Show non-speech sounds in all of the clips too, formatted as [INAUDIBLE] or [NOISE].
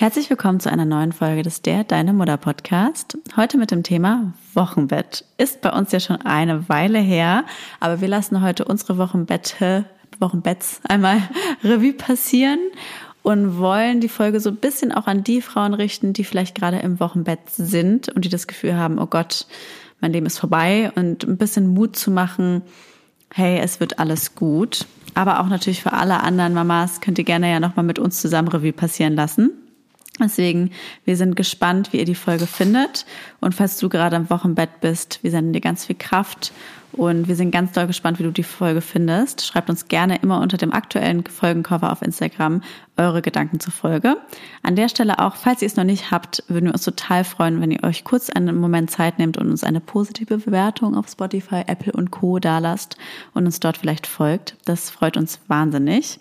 Herzlich willkommen zu einer neuen Folge des Der Deine Mutter Podcast. Heute mit dem Thema Wochenbett. Ist bei uns ja schon eine Weile her, aber wir lassen heute unsere Wochenbette, Wochenbetts einmal [LAUGHS] Revue passieren und wollen die Folge so ein bisschen auch an die Frauen richten, die vielleicht gerade im Wochenbett sind und die das Gefühl haben, oh Gott, mein Leben ist vorbei und ein bisschen Mut zu machen, hey, es wird alles gut. Aber auch natürlich für alle anderen Mamas könnt ihr gerne ja nochmal mit uns zusammen Revue passieren lassen. Deswegen, wir sind gespannt, wie ihr die Folge findet. Und falls du gerade im Wochenbett bist, wir senden dir ganz viel Kraft und wir sind ganz doll gespannt, wie du die Folge findest. Schreibt uns gerne immer unter dem aktuellen Folgencover auf Instagram eure Gedanken zur Folge. An der Stelle auch, falls ihr es noch nicht habt, würden wir uns total freuen, wenn ihr euch kurz einen Moment Zeit nehmt und uns eine positive Bewertung auf Spotify, Apple und Co. dalasst und uns dort vielleicht folgt. Das freut uns wahnsinnig.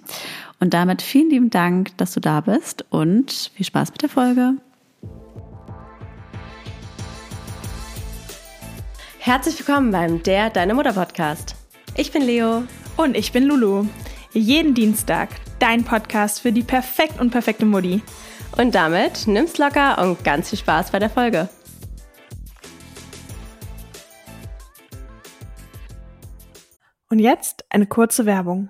Und damit vielen lieben Dank, dass du da bist und viel Spaß mit der Folge. Herzlich willkommen beim Der Deine Mutter Podcast. Ich bin Leo. Und ich bin Lulu. Jeden Dienstag dein Podcast für die perfekt und perfekte Mutti. Und damit nimm's locker und ganz viel Spaß bei der Folge. Und jetzt eine kurze Werbung.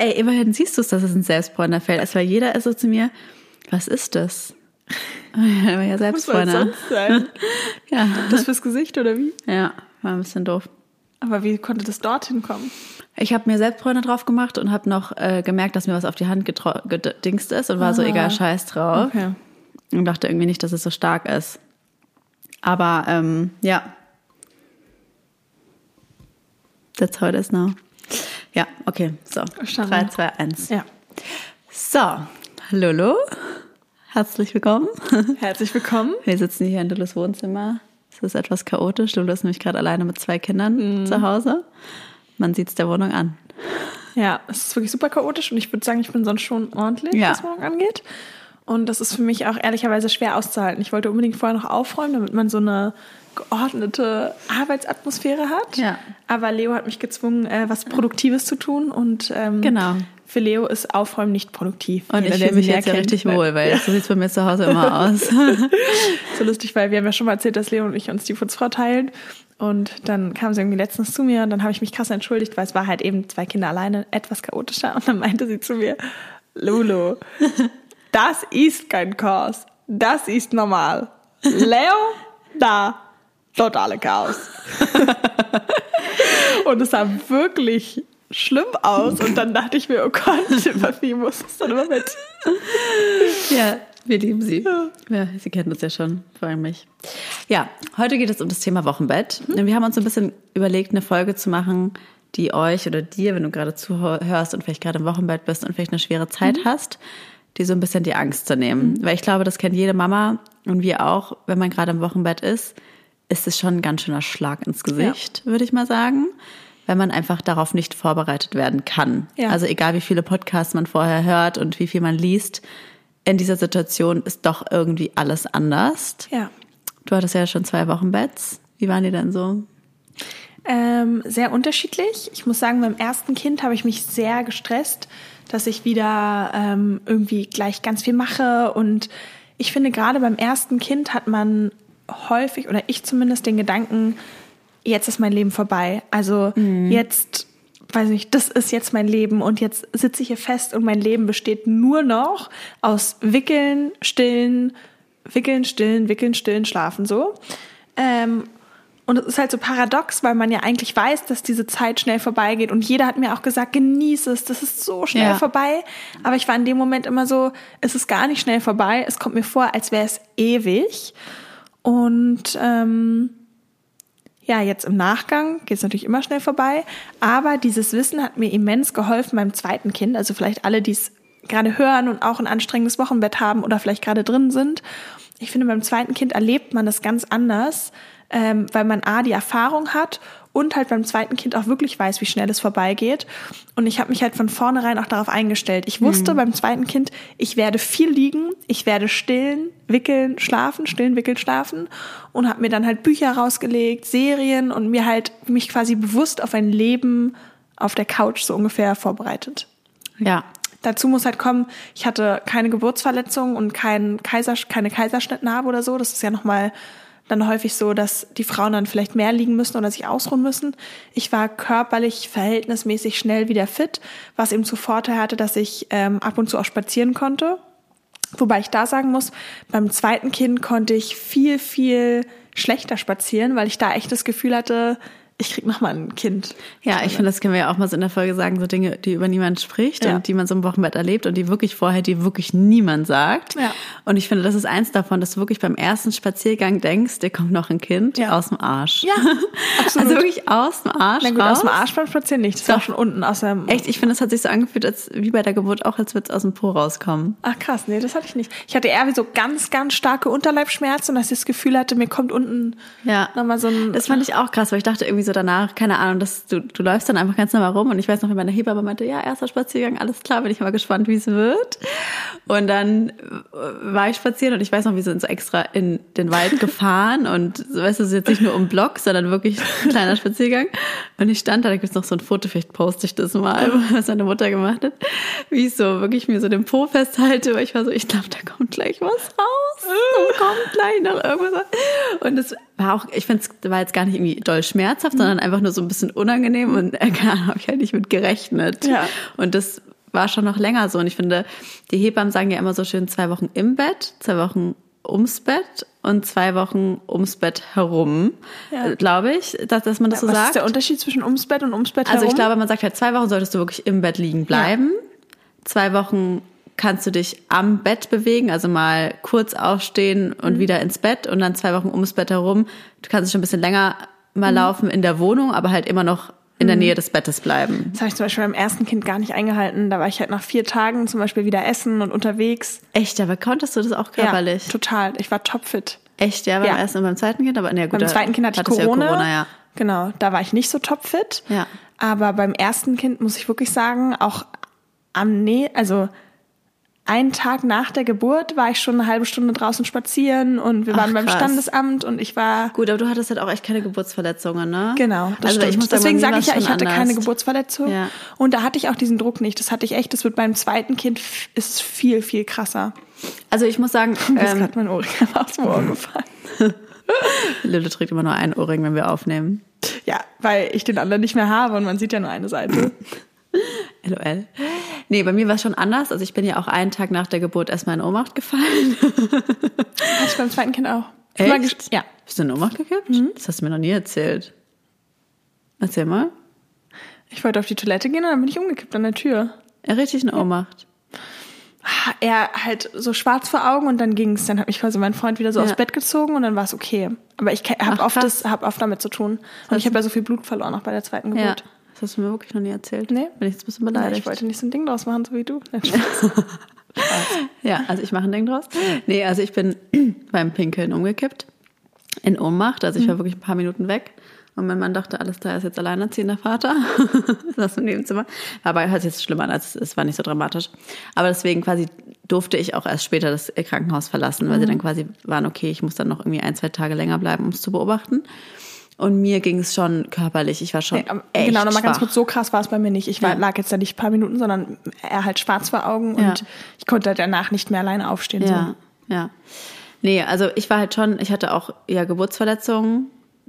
Ey, immerhin siehst du es, dass es ein Selbstbräuner fällt. Es war jeder ist so zu mir, was ist das? [LAUGHS] Ja, ja Selbstbräuner. Muss sonst sein? [LAUGHS] ja. Das fürs Gesicht oder wie? Ja, war ein bisschen doof. Aber wie konnte das dorthin kommen? Ich habe mir Selbstbräuner drauf gemacht und habe noch äh, gemerkt, dass mir was auf die Hand gedingst ist und war so Ah. egal, scheiß drauf. Okay. Und dachte irgendwie nicht, dass es so stark ist. Aber ähm, ja. That's how it is now. Ja, okay. So. Verstanden. 3, 2, 1. Ja. So, Lulu, herzlich willkommen. Herzlich willkommen. Wir sitzen hier in Lulus Wohnzimmer. Es ist etwas chaotisch. Lulu ist nämlich gerade alleine mit zwei Kindern zu Hause. Man sieht es der Wohnung an. Ja, es ist wirklich super chaotisch und ich würde sagen, ich bin sonst schon ordentlich, Ja. was Wohnung angeht. Und das ist für mich auch ehrlicherweise schwer auszuhalten. Ich wollte unbedingt vorher noch aufräumen, damit man so eine geordnete Arbeitsatmosphäre hat. Ja. Aber Leo hat mich gezwungen, äh, was Produktives zu tun. Und ähm, Genau. für Leo ist Aufräumen nicht produktiv. Und Jeder, ich fühle mich jetzt ja richtig wohl, weil so sieht es bei mir zu Hause immer [LAUGHS] aus. [LAUGHS] so lustig, weil wir haben ja schon mal erzählt, dass Leo und ich uns die Putzfrau teilen. Und dann kam sie irgendwie letztens zu mir und dann habe ich mich krass entschuldigt, weil es war halt eben zwei Kinder alleine, etwas chaotischer. Und dann meinte sie zu mir, Lulu, das ist kein Chaos. Das ist normal. Leo, [LAUGHS] da, totale Chaos. [LAUGHS] und es sah wirklich schlimm aus. Und dann dachte ich mir, oh Gott, [LAUGHS] wie muss es dann immer mit? Ja, wir lieben sie. Ja, sie kennen uns ja schon, vor allem mich. Ja, heute geht es um das Thema Wochenbett. Und Wir haben uns ein bisschen überlegt, eine Folge zu machen, die euch oder dir, wenn du gerade zuhörst und vielleicht gerade im Wochenbett bist und vielleicht eine schwere Zeit hast, die so ein bisschen die Angst zu nehmen. Weil ich glaube, das kennt jede Mama und wir auch, wenn man gerade im Wochenbett ist, ist es schon ein ganz schöner Schlag ins Gesicht, würde ich mal sagen. Wenn man einfach darauf nicht vorbereitet werden kann. Ja. Also egal wie viele Podcasts man vorher hört und wie viel man liest, in dieser Situation ist doch irgendwie alles anders. Ja. Du hattest ja schon zwei Wochenbetts. Wie waren die denn so? Ähm, sehr unterschiedlich. Ich muss sagen, beim ersten Kind habe ich mich sehr gestresst, dass ich wieder ähm, irgendwie gleich ganz viel mache. Und ich finde, gerade beim ersten Kind hat man häufig, oder ich zumindest, den Gedanken, jetzt ist mein Leben vorbei. Also jetzt, weiß nicht, das ist jetzt mein Leben und jetzt sitze ich hier fest und mein Leben besteht nur noch aus Wickeln, Stillen, Wickeln, Stillen, Wickeln, Stillen, Schlafen so. Ähm, und es ist halt so paradox, weil man ja eigentlich weiß, dass diese Zeit schnell vorbeigeht. Und jeder hat mir auch gesagt, genieß es, das ist so schnell Ja. vorbei. Aber ich war in dem Moment immer so, es ist gar nicht schnell vorbei. Es kommt mir vor, als wäre es ewig. Und ähm, ja, jetzt im Nachgang geht es natürlich immer schnell vorbei. Aber dieses Wissen hat mir immens geholfen beim zweiten Kind. Also vielleicht alle, die es gerade hören und auch ein anstrengendes Wochenbett haben oder vielleicht gerade drin sind. Ich finde, beim zweiten Kind erlebt man das ganz anders, ähm, weil man A, die Erfahrung hat und halt beim zweiten Kind auch wirklich weiß, wie schnell es vorbeigeht. Und ich habe mich halt von vornherein auch darauf eingestellt. Ich wusste mhm. beim zweiten Kind, ich werde viel liegen, ich werde stillen, wickeln, schlafen, stillen, wickeln, schlafen und habe mir dann halt Bücher rausgelegt, Serien und mir halt mich quasi bewusst auf ein Leben auf der Couch so ungefähr vorbereitet. Ja. Dazu muss halt kommen, ich hatte keine Geburtsverletzung und kein Kaiser, keine Kaiserschnittnarbe oder so. Das ist ja nochmal dann häufig so, dass die Frauen dann vielleicht mehr liegen müssen oder sich ausruhen müssen. Ich war körperlich verhältnismäßig schnell wieder fit, was eben zu Vorteil hatte, dass ich ähm, ab und zu auch spazieren konnte. Wobei ich da sagen muss, beim zweiten Kind konnte ich viel, viel schlechter spazieren, weil ich da echt das Gefühl hatte, ich krieg noch mal ein Kind. Ja, ich finde, das können wir ja auch mal so in der Folge sagen, so Dinge, die über niemand spricht ja. und die man so im Wochenbett erlebt und die wirklich vorher, die wirklich niemand sagt. Ja. Und ich finde, das ist eins davon, dass du wirklich beim ersten Spaziergang denkst, dir kommt noch ein Kind ja. aus dem Arsch. Ja, [LAUGHS] absolut. Also wirklich aus dem Arsch Na gut, raus. aus dem Arsch beim Spazieren nicht. Das war schon unten aus dem... Echt, ich finde, das hat sich so angefühlt, als wie bei der Geburt auch, als würde es aus dem Po rauskommen. Ach krass, nee, das hatte ich nicht. Ich hatte eher wie so ganz, ganz starke Unterleibschmerzen, dass ich das Gefühl hatte, mir kommt unten ja. nochmal so ein... Das fand ich auch krass, weil ich dachte irgendwie so danach, keine Ahnung, dass du, du läufst dann einfach ganz normal rum und ich weiß noch, wie meine Hebamme meinte, ja, erster Spaziergang, alles klar, bin ich mal gespannt, wie es wird. Und dann äh, war ich spazieren und ich weiß noch, wir sind so extra in den Wald [LAUGHS] gefahren und so, weißt du, es ist jetzt nicht nur um Block, sondern wirklich ein kleiner Spaziergang. Und ich stand da, da gibt es noch so ein Foto, vielleicht poste ich das mal, was meine Mutter gemacht hat, wie ich so wirklich mir so den Po festhalte, weil ich war so, ich glaube, da kommt gleich was raus. Da kommt gleich noch irgendwas. Und es war auch, ich finde es war jetzt gar nicht irgendwie doll schmerzhaft, mhm. sondern einfach nur so ein bisschen unangenehm und äh, [LAUGHS] habe ich halt nicht mit gerechnet. Ja. Und das war schon noch länger so. Und ich finde, die Hebammen sagen ja immer so schön zwei Wochen im Bett, zwei Wochen ums Bett und zwei Wochen ums Bett herum, ja. Äh, glaube ich, dass, dass man das ja, so was sagt. Was ist der Unterschied zwischen ums Bett und ums Bett herum? Also ich glaube, man sagt halt, zwei Wochen solltest du wirklich im Bett liegen bleiben. Ja. Zwei Wochen kannst du dich am Bett bewegen, also mal kurz aufstehen und mhm. wieder ins Bett und dann zwei Wochen ums Bett herum. Du kannst schon ein bisschen länger mal mhm. laufen in der Wohnung, aber halt immer noch in der mhm. Nähe des Bettes bleiben. Das habe ich zum Beispiel beim ersten Kind gar nicht eingehalten. Da war ich halt nach vier Tagen zum Beispiel wieder essen und unterwegs. Echt, aber konntest du das auch körperlich? Ja, total. Ich war topfit. Echt, ja, beim ja. ersten und beim zweiten Kind, aber ne, gut. Beim zweiten Kind hatte ich Corona. Ja Corona ja. Genau, da war ich nicht so topfit. Ja. Aber beim ersten Kind muss ich wirklich sagen, auch am Nähe, also einen Tag nach der Geburt war ich schon eine halbe Stunde draußen spazieren und wir waren Ach, beim Standesamt und ich war. Gut, aber du hattest halt auch echt keine Geburtsverletzungen, ne? Genau. Das also stimmt. ich muss Deswegen sage ich ja, ich hatte anders. keine Geburtsverletzung. Ja. Und da hatte ich auch diesen Druck nicht. Das hatte ich echt, das wird beim zweiten Kind ist viel, viel krasser. Also ich muss sagen. [LAUGHS] Ähm, gerade mein Ohrring aus dem Ohr gefallen. [LAUGHS] Lille trägt immer nur einen Ohrring, wenn wir aufnehmen. Ja, weil ich den anderen nicht mehr habe und man sieht ja nur eine Seite. [LAUGHS] [LAUGHS] LOL. Nee, bei mir war es schon anders. Also ich bin ja auch einen Tag nach der Geburt erstmal in Ohnmacht gefallen. Hatte ich beim zweiten Kind auch. Echt? Ja. Bist du in Ohnmacht gekippt? Mhm. Das hast du mir noch nie erzählt. Erzähl mal. Ich wollte auf die Toilette gehen und dann bin ich umgekippt an der Tür. Er richtig in Ohnmacht. Ah, er halt so schwarz vor Augen und dann ging es. Dann hat mich quasi mein Freund wieder so ja. aus Bett gezogen und dann war es okay. Aber ich habe oft, hab oft damit zu tun. Und ich habe ja so viel Blut verloren, auch bei der zweiten Geburt. Ja. Das hast du mir wirklich noch nie erzählt. Nee. Bin ich jetzt ein bisschen beleidigt. Ja, ich wollte nicht so ein Ding draus machen, so wie du. [LAUGHS] [LAUGHS] ja, also ich mache ein Ding draus. Nee, also ich bin [CLEARS THROAT] beim Pinkeln umgekippt. In Ohnmacht. Also ich war mhm. wirklich ein paar Minuten weg. Und mein Mann dachte, alles er ist jetzt alleinerziehender Vater. [LAUGHS] das im Nebenzimmer. Aber hört sich jetzt schlimmer an, als es war nicht so dramatisch. Aber deswegen quasi durfte ich auch erst später das Krankenhaus verlassen, weil mhm. sie dann quasi waren, okay, ich muss dann noch irgendwie ein, zwei Tage länger bleiben, um es zu beobachten. Und mir ging es schon körperlich. Ich war schon. Nee, echt genau, nochmal ganz kurz, so krass war es bei mir nicht. Ich war, ja. lag jetzt da nicht ein paar Minuten, sondern er halt schwarz vor Augen und ja. ich konnte danach nicht mehr alleine aufstehen. Ja, so. ja. Nee, also ich war halt schon, ich hatte auch ja Geburtsverletzungen,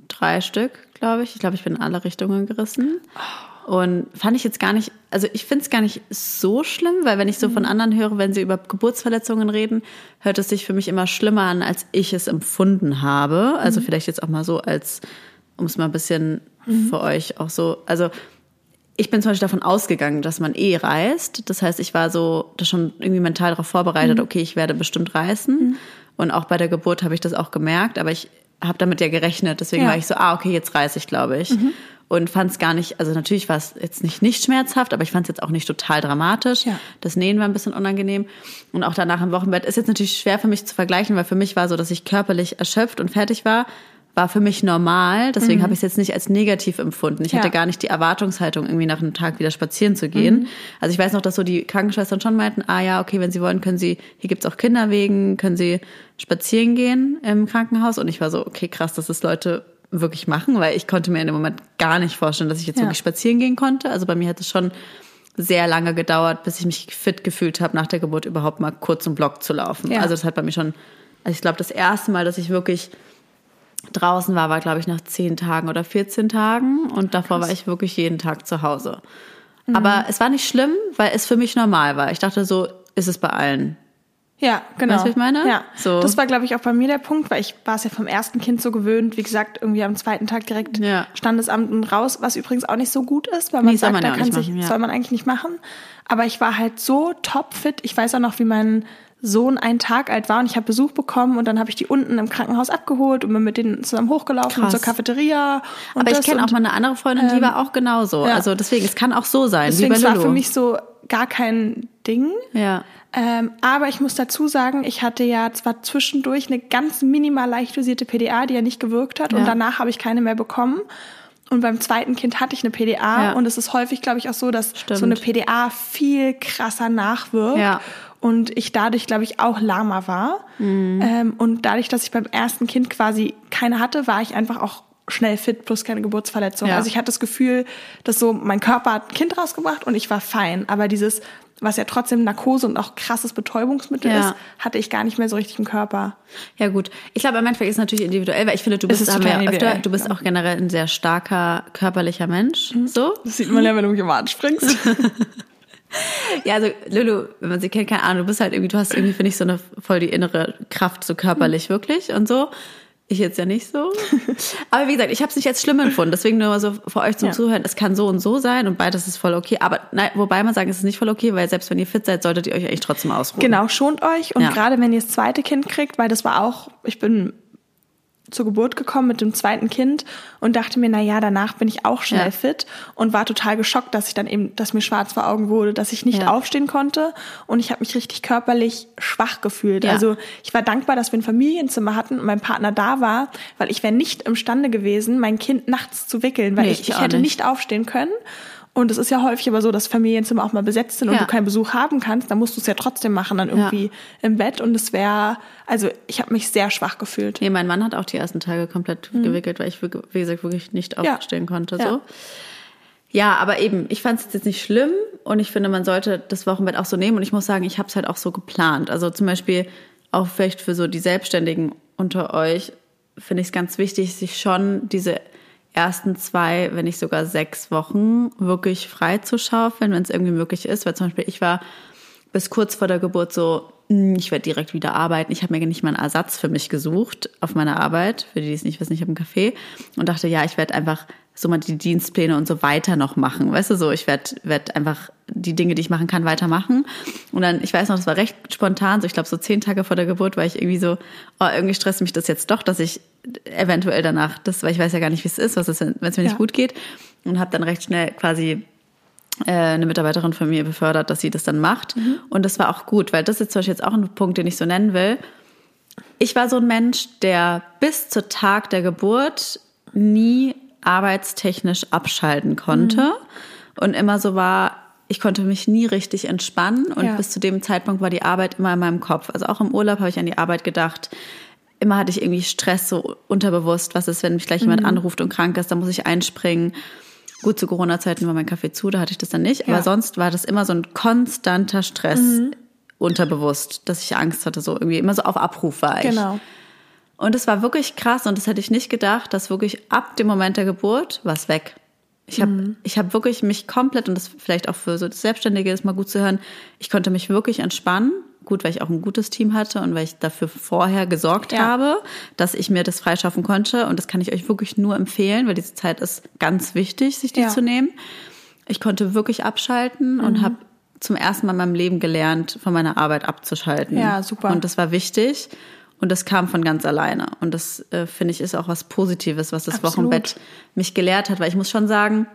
drei Stück, glaube ich. Ich glaube, ich bin in alle Richtungen gerissen. Und fand ich jetzt gar nicht, also ich finde es gar nicht so schlimm, weil wenn ich so von mhm. anderen höre, wenn sie über Geburtsverletzungen reden, hört es sich für mich immer schlimmer an, als ich es empfunden habe. Also mhm. vielleicht jetzt auch mal so als um es mal ein bisschen mhm. für euch auch so, also ich bin zum Beispiel davon ausgegangen, dass man eh reist. Das heißt, ich war so das schon irgendwie mental darauf vorbereitet, mhm. okay, ich werde bestimmt reisen. Mhm. Und auch bei der Geburt habe ich das auch gemerkt, aber ich habe damit ja gerechnet. Deswegen Ja. war ich so, ah, okay, jetzt reiß ich, glaube ich. Und fand es gar nicht, also natürlich war es jetzt nicht nicht schmerzhaft, aber ich fand es jetzt auch nicht total dramatisch. Ja. Das Nähen war ein bisschen unangenehm. Und auch danach im Wochenbett ist jetzt natürlich schwer für mich zu vergleichen, weil für mich war so, dass ich körperlich erschöpft und fertig war, war für mich normal. Deswegen habe ich es jetzt nicht als negativ empfunden. Ich Mhm. Ja. hatte gar nicht die Erwartungshaltung, irgendwie nach einem Tag wieder spazieren zu gehen. Mhm. Also ich weiß noch, dass so die Krankenschwestern schon meinten, ah ja, okay, wenn Sie wollen, können Sie, hier gibt's auch Kinderwegen, können Sie spazieren gehen im Krankenhaus. Und ich war so, okay, krass, dass das Leute wirklich machen, weil ich konnte mir in dem Moment gar nicht vorstellen, dass ich jetzt Ja. wirklich spazieren gehen konnte. Also bei mir hat es schon sehr lange gedauert, bis ich mich fit gefühlt habe, nach der Geburt überhaupt mal kurz einen Block zu laufen. Ja. Also das hat bei mir schon, also ich glaube, das erste Mal, dass ich wirklich draußen war, war, glaube ich, nach 10 Tagen oder 14 Tagen. Und davor war ich wirklich jeden Tag zu Hause. Mhm. Aber es war nicht schlimm, weil es für mich normal war. Ich dachte, so ist es bei allen. Ja, genau. Weißt du, wie ich meine? Ja, So. das war, glaube ich, auch bei mir der Punkt, weil ich war es ja vom ersten Kind so gewöhnt. Wie gesagt, irgendwie am zweiten Tag direkt Ja. Standesamt und raus, was übrigens auch nicht so gut ist, weil man Nee, soll sagt, man da kann sich, machen, ja. soll man eigentlich nicht machen. Aber ich war halt so topfit. Ich weiß auch noch, wie mein Sohn einen Tag alt war und ich habe Besuch bekommen und dann habe ich die unten im Krankenhaus abgeholt und bin mit denen zusammen hochgelaufen zur Cafeteria. Und Aber ich kenne auch mal eine andere Freundin, die war auch genauso. ja. Also deswegen, es kann auch so sein, Deswegen es war für mich so gar kein Ding. ja. Ähm, aber ich muss dazu sagen, ich hatte ja zwar zwischendurch eine ganz minimal leicht dosierte PDA, die ja nicht gewirkt hat, Ja. und danach habe ich keine mehr bekommen. Und beim zweiten Kind hatte ich eine PDA Ja. und es ist häufig, glaube ich, auch so, dass Stimmt. so eine PDA viel krasser nachwirkt. Ja. Und ich dadurch, glaube ich, auch lahmer war. Mhm. Ähm, und dadurch, dass ich beim ersten Kind quasi keine hatte, war ich einfach auch schnell fit plus keine Geburtsverletzung. Ja. Also ich hatte das Gefühl, dass so mein Körper hat ein Kind rausgebracht und ich war fein. Aber dieses, was ja trotzdem Narkose und auch krasses Betäubungsmittel Ja. ist, hatte ich gar nicht mehr so richtig im Körper. Ja gut, ich glaube, im Endeffekt ist es natürlich individuell, weil ich finde, du bist, ja öfter, du bist auch generell ein sehr starker körperlicher Mensch. Mhm. So. Das sieht man ja, wenn du mich im Arsch springst. [LAUGHS] [LAUGHS] Ja, also Lulu, wenn man sie kennt, keine Ahnung, du bist halt irgendwie, du hast irgendwie, finde ich, so eine voll die innere Kraft, so körperlich wirklich und so. Ich jetzt ja nicht so. [LAUGHS] Aber wie gesagt, ich habe es nicht als schlimm empfunden. Deswegen nur mal so für euch zum Ja. Zuhören, es kann so und so sein und beides ist voll okay. Aber nein, wobei man sagen, es ist nicht voll okay, weil selbst wenn ihr fit seid, solltet ihr euch eigentlich trotzdem ausruhen. Genau, schont euch. Und Ja. gerade wenn ihr das zweite Kind kriegt, weil das war auch, ich bin zur Geburt gekommen mit dem zweiten Kind und dachte mir, na ja, danach bin ich auch schnell Ja. fit und war total geschockt, dass ich dann eben, dass mir schwarz vor Augen wurde, dass ich nicht Ja. aufstehen konnte und ich habe mich richtig körperlich schwach gefühlt. Ja. Also ich war dankbar, dass wir ein Familienzimmer hatten und mein Partner da war, weil ich wäre nicht imstande gewesen, mein Kind nachts zu wickeln, weil Nee, ich, ich ich hätte nicht. nicht aufstehen können. Und es ist ja häufig aber so, dass Familienzimmer auch mal besetzt sind und Ja. du keinen Besuch haben kannst, dann musst du es ja trotzdem machen, dann irgendwie im Bett. Und es wäre, also ich habe mich sehr schwach gefühlt. Nee, mein Mann hat auch die ersten Tage komplett gewickelt, weil ich, wie gesagt, wirklich nicht Mhm. Ja. aufstehen konnte. Ja. So. Ja, aber eben, ich fand es jetzt nicht schlimm und ich finde, man sollte das Wochenbett auch so nehmen und ich muss sagen, ich habe es halt auch so geplant. Also zum Beispiel auch vielleicht für so die Selbstständigen unter euch finde ich es ganz wichtig, sich schon diese ersten zwei, wenn nicht sogar sechs Wochen wirklich frei zu schaufeln, wenn es irgendwie möglich ist. Weil zum Beispiel ich war bis kurz vor der Geburt so, "Hm, ich werde direkt wieder arbeiten. Ich habe mir nicht mal einen Ersatz für mich gesucht auf meiner Arbeit, für die, die es nicht wissen, ich habe einen Café und dachte, ja, ich werde einfach so mal die Dienstpläne und so weiter noch machen. Weißt du, so, ich werde werd einfach die Dinge, die ich machen kann, weitermachen. Und dann, ich weiß noch, das war recht spontan, so ich glaube so zehn Tage vor der Geburt war ich irgendwie so, oh, irgendwie stresst mich das jetzt doch, dass ich eventuell danach, das, weil ich weiß ja gar nicht, wie es ist, was ist, wenn es mir nicht Ja. gut geht. Und habe dann recht schnell quasi äh, eine Mitarbeiterin von mir befördert, dass sie das dann macht. Und das war auch gut, weil das ist zum Beispiel jetzt auch ein Punkt, den ich so nennen will. Ich war so ein Mensch, der bis zu Tag der Geburt nie arbeitstechnisch abschalten konnte und immer so war, ich konnte mich nie richtig entspannen und Ja. bis zu dem Zeitpunkt war die Arbeit immer in meinem Kopf. Also auch im Urlaub habe ich an die Arbeit gedacht. Immer hatte ich irgendwie Stress so unterbewusst. Was ist, wenn mich gleich jemand anruft und krank ist, dann muss ich einspringen. Gut, zu Corona-Zeiten war mein Kaffee zu, da hatte ich das dann nicht. Aber Ja. sonst war das immer so ein konstanter Stress unterbewusst, dass ich Angst hatte, so irgendwie immer so auf Abruf war ich. Genau. Und es war wirklich krass und das hätte ich nicht gedacht, dass wirklich ab dem Moment der Geburt war es weg. Ich habe ich hab wirklich mich komplett, und das vielleicht auch für so das Selbstständige ist mal gut zu hören, ich konnte mich wirklich entspannen. Gut, weil ich auch ein gutes Team hatte und weil ich dafür vorher gesorgt Ja. habe, dass ich mir das freischaffen konnte. Und das kann ich euch wirklich nur empfehlen, weil diese Zeit ist ganz wichtig, sich die Ja. zu nehmen. Ich konnte wirklich abschalten und Mhm. habe zum ersten Mal in meinem Leben gelernt, von meiner Arbeit abzuschalten. Ja, super. Und das war wichtig. Und das kam von ganz alleine. Und das äh, finde ich ist auch was Positives, was das Absolut. Wochenbett mich gelehrt hat. Weil ich muss schon sagen,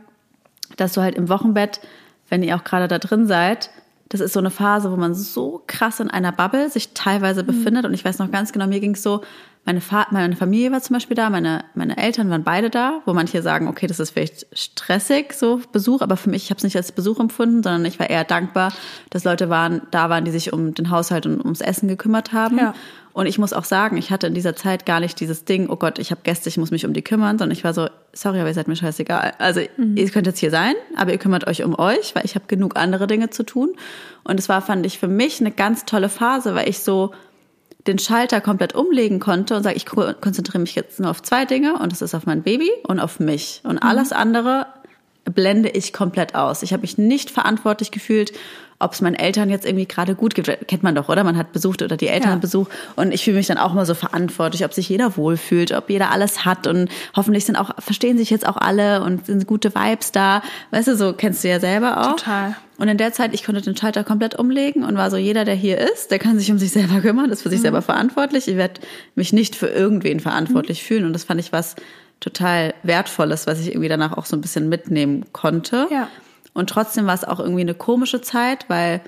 dass du halt im Wochenbett, wenn ihr auch gerade da drin seid, das ist so eine Phase, wo man so krass in einer Bubble sich teilweise Mhm. befindet. Und ich weiß noch ganz genau, mir ging es so, meine, Fa meine Familie war zum Beispiel da, meine, meine Eltern waren beide da, wo manche sagen, okay, das ist vielleicht stressig, so Besuch, aber für mich, ich habe es nicht als Besuch empfunden, sondern ich war eher dankbar, dass Leute waren, da waren, die sich um den Haushalt und ums Essen gekümmert haben. Ja. Und ich muss auch sagen, ich hatte in dieser Zeit gar nicht dieses Ding, oh Gott, ich habe Gäste, ich muss mich um die kümmern, sondern ich war so, sorry, aber ihr seid mir scheißegal. Also ihr könnt jetzt hier sein, aber ihr kümmert euch um euch, weil ich habe genug andere Dinge zu tun. Und es war, fand ich, für mich eine ganz tolle Phase, weil ich so den Schalter komplett umlegen konnte und sage, ich ko- konzentriere mich jetzt nur auf zwei Dinge und das ist auf mein Baby und auf mich. Und alles andere blende ich komplett aus. Ich habe mich nicht verantwortlich gefühlt, ob es meinen Eltern jetzt irgendwie gerade gut geht. Kennt man doch, oder? Man hat besucht oder die Eltern Ja. Besuch. Und ich fühle mich dann auch mal so verantwortlich, ob sich jeder wohlfühlt, ob jeder alles hat. Und hoffentlich sind auch, verstehen sich jetzt auch alle und sind gute Vibes da. Weißt du, so kennst du ja selber auch. Total. Und in der Zeit, ich konnte den Schalter komplett umlegen und war so, jeder, der hier ist, der kann sich um sich selber kümmern, ist für Mhm. sich selber verantwortlich. Ich werde mich nicht für irgendwen verantwortlich Mhm. fühlen. Und das fand ich was total Wertvolles, was ich irgendwie danach auch so ein bisschen mitnehmen konnte. Ja. Und trotzdem war es auch irgendwie eine komische Zeit, weil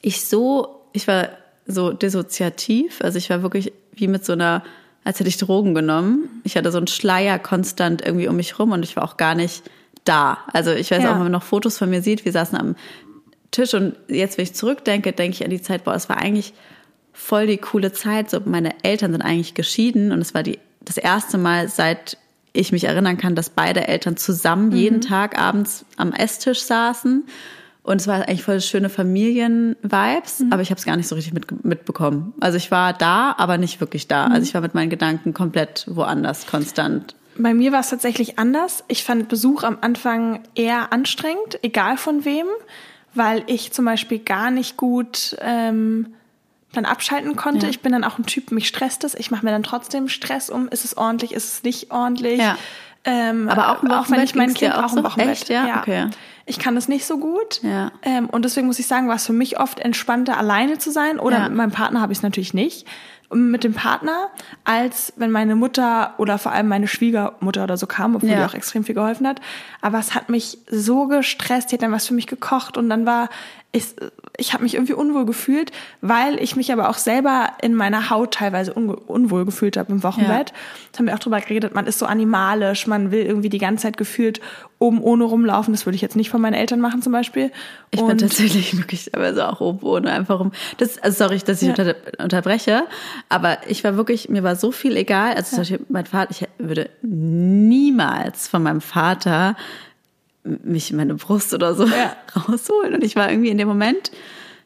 ich so, ich war so dissoziativ, also ich war wirklich wie mit so einer, als hätte ich Drogen genommen. Ich hatte so einen Schleier konstant irgendwie um mich rum und ich war auch gar nicht da. Also ich weiß Ja. auch, wenn man noch Fotos von mir sieht, wir saßen am Tisch und jetzt, wenn ich zurückdenke, denke ich an die Zeit, boah, es war eigentlich voll die coole Zeit. So, meine Eltern sind eigentlich geschieden und es war die, das erste Mal, seit ich mich erinnern kann, dass beide Eltern zusammen jeden Tag abends am Esstisch saßen. Und es war eigentlich voll schöne Familien-Vibes, aber ich habe es gar nicht so richtig mit, mitbekommen. Also ich war da, aber nicht wirklich da. Also ich war mit meinen Gedanken komplett woanders, konstant. Bei mir war es tatsächlich anders. Ich fand Besuch am Anfang eher anstrengend, egal von wem, weil ich zum Beispiel gar nicht gut ähm, dann abschalten konnte. Ja. Ich bin dann auch ein Typ, mich stresst es. Ich mache mir dann trotzdem Stress um. Ist es ordentlich, ist es nicht ordentlich? Ja. Ähm, Aber auch im auch wenn ich mein Kind auch auch im? Wochenbett. Echt? Ja? Okay. Ich kann das nicht so gut. Ja. Ähm, und deswegen muss ich sagen, war es für mich oft entspannter, alleine zu sein. Oder Ja. mit meinem Partner habe ich es natürlich nicht. Mit dem Partner, als wenn meine Mutter oder vor allem meine Schwiegermutter oder so kam, obwohl Ja. die auch extrem viel geholfen hat. Aber es hat mich so gestresst. Die hat dann was für mich gekocht und dann war ich, ich habe mich irgendwie unwohl gefühlt, weil ich mich aber auch selber in meiner Haut teilweise unge- unwohl gefühlt habe im Wochenbett. Da haben wir auch drüber geredet, man ist so animalisch, man will irgendwie die ganze Zeit gefühlt oben ohne rumlaufen. Das würde ich jetzt nicht von meinen Eltern machen zum Beispiel. Ich bin Und- tatsächlich [LAUGHS] wirklich teilweise auch oben ohne einfach um. Das, also sorry, dass ich Ja. unter, unterbreche, aber ich war wirklich, mir war so viel egal. Also zum Beispiel mein Vater, ich würde niemals von meinem Vater mich meine Brust oder so Ja. [LAUGHS] rausholen. Und ich war irgendwie in dem Moment,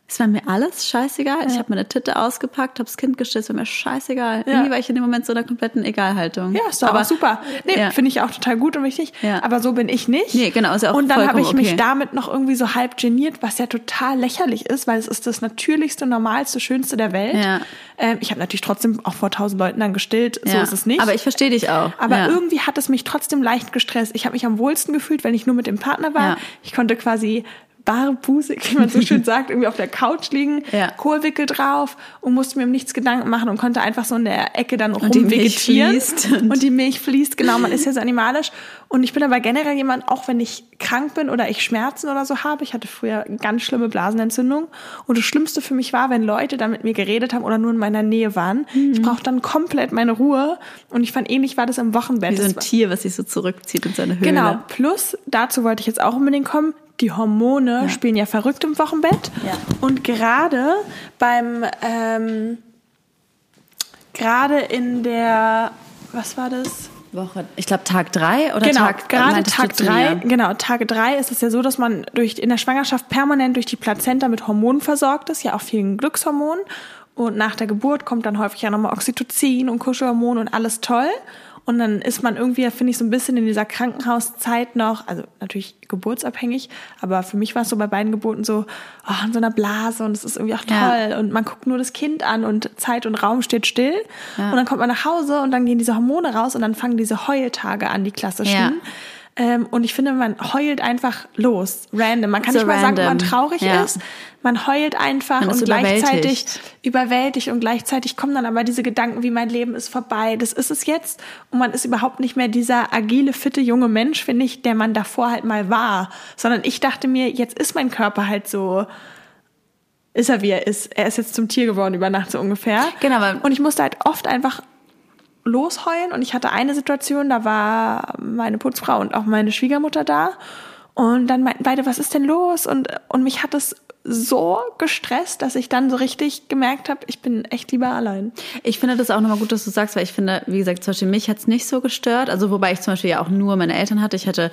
es war mir alles scheißegal. Ich habe meine Titte ausgepackt, habe das Kind gestillt, es war mir scheißegal. Irgendwie war ich in dem Moment so in einer kompletten Egalhaltung. Ja, ist doch aber super. Nee, Ja. finde ich auch total gut und wichtig. Ja. Aber so bin ich nicht. Nee, genau, ist ja auch Und dann habe ich mich okay. damit noch irgendwie so halb geniert, was ja total lächerlich ist, weil es ist das natürlichste, normalste, schönste der Welt. Ja. Ähm, ich habe natürlich trotzdem auch vor tausend Leuten dann gestillt. So Ja. ist es nicht. Aber ich verstehe dich auch. Aber ja. irgendwie hat es mich trotzdem leicht gestresst. Ich habe mich am wohlsten gefühlt, wenn ich nur mit dem Partner war. Ja. Ich konnte quasi barebusig, wie man so schön [LAUGHS] sagt, irgendwie auf der Couch liegen, Ja. Kohlwickel drauf und musste mir um nichts Gedanken machen und konnte einfach so in der Ecke dann die Milch rumvegetieren. fließt und- Und die Milch fließt, genau, man ist ja so animalisch. Und ich bin aber generell jemand, auch wenn ich krank bin oder ich Schmerzen oder so habe, ich hatte früher ganz schlimme Blasenentzündung. Und das Schlimmste für mich war, wenn Leute dann mit mir geredet haben oder nur in meiner Nähe waren. Mhm. Ich brauchte dann komplett meine Ruhe. Und ich fand, ähnlich war das im Wochenbett. Wie so ein Tier, was sich so zurückzieht in seine Höhle. Genau, plus, dazu wollte ich jetzt auch unbedingt kommen, die Hormone spielen ja verrückt im Wochenbett. Ja. Und gerade beim, ähm, gerade in der, was war das? Woche. Ich glaube Tag drei oder genau, Tag gerade meintest du Tag drei, genau, Tag drei ist es ja so, dass man durch, in der Schwangerschaft permanent durch die Plazenta mit Hormonen versorgt ist, ja auch vielen Glückshormonen. Und nach der Geburt kommt dann häufig ja nochmal Oxytocin und Kuschelhormon und alles toll. Und dann ist man irgendwie, finde ich, so ein bisschen in dieser Krankenhauszeit noch, also natürlich geburtsabhängig, aber für mich war es so bei beiden Geburten so, oh, in so einer Blase und es ist irgendwie auch toll. Ja. Und man guckt nur das Kind an und Zeit und Raum steht still. Und dann kommt man nach Hause und dann gehen diese Hormone raus und dann fangen diese Heultage an, die klassischen. Ja. Ähm, und ich finde, man heult einfach los, random. Man kann So nicht mal sagen, ob man traurig Ja. ist. Man heult einfach Man und gleichzeitig überwältigt. überwältigt und gleichzeitig kommen dann aber diese Gedanken, wie mein Leben ist vorbei, das ist es jetzt und man ist überhaupt nicht mehr dieser agile, fitte junge Mensch, finde ich, der man davor halt mal war, sondern ich dachte mir, jetzt ist mein Körper halt so, ist er wie er ist. Er ist jetzt zum Tier geworden über Nacht so ungefähr. Genau, Und ich musste halt oft einfach losheulen und ich hatte eine Situation, da war meine Putzfrau und auch meine Schwiegermutter da und dann meinten beide, was ist denn los? Und, und mich hat es so gestresst, dass ich dann so richtig gemerkt habe, ich bin echt lieber allein. Ich finde das auch nochmal gut, dass du sagst, weil ich finde, wie gesagt, zum Beispiel mich hat's nicht so gestört. Also wobei ich zum Beispiel ja auch nur meine Eltern hatte. Ich hatte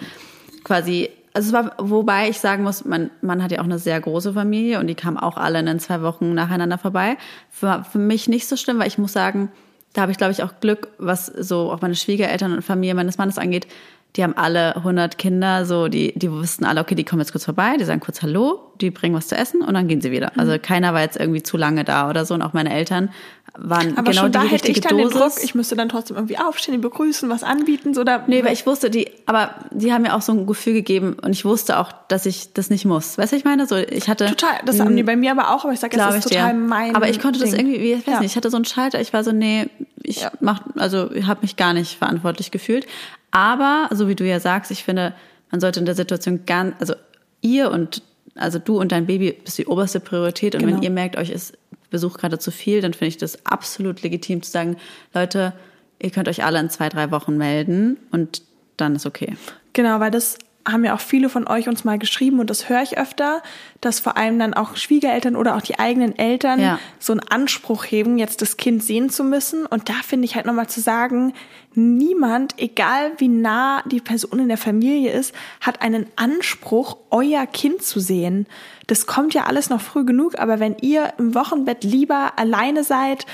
quasi, also es war, wobei ich sagen muss, mein Mann hat ja auch eine sehr große Familie und die kamen auch alle in den zwei Wochen nacheinander vorbei. Für, für mich nicht so schlimm, weil ich muss sagen, da habe ich glaube ich auch Glück, was so auch meine Schwiegereltern und Familie meines Mannes angeht. Die haben alle 100 Kinder, so die die wussten alle, okay, die kommen jetzt kurz vorbei, die sagen kurz Hallo, die bringen was zu essen und dann gehen sie wieder. Also keiner war jetzt irgendwie zu lange da oder so und auch meine Eltern waren Aber genau schon die da hätte ich dann Dosis. den Druck, ich müsste dann trotzdem irgendwie aufstehen, die begrüßen, was anbieten, so da. Nee, weil ich wusste, die, aber die haben mir auch so ein Gefühl gegeben und ich wusste auch, dass ich das nicht muss. Weißt du, ich meine? So, ich hatte. total, das haben die bei mir aber auch, aber ich sage, ich ist total dir. mein Aber ich konnte das Ding. irgendwie, wie- ich weiß Ja. nicht, ich hatte so einen Schalter, ich war so, nee, ich Ja. mach, also ich habe mich gar nicht verantwortlich gefühlt. Aber, so wie du ja sagst, ich finde, man sollte in der Situation ganz, also ihr und also du und dein Baby ist die oberste Priorität. Und Genau. wenn ihr merkt, euch ist Besuch gerade zu viel, dann finde ich das absolut legitim zu sagen, Leute, ihr könnt euch alle in zwei, drei Wochen melden und dann ist okay. Genau, weil das haben ja auch viele von euch uns mal geschrieben und das höre ich öfter, dass vor allem dann auch Schwiegereltern oder auch die eigenen Eltern Ja. so einen Anspruch heben, jetzt das Kind sehen zu müssen. Und da finde ich halt nochmal zu sagen, niemand, egal wie nah die Person in der Familie ist, hat einen Anspruch, euer Kind zu sehen. Das kommt ja alles noch früh genug, aber wenn ihr im Wochenbett lieber alleine seid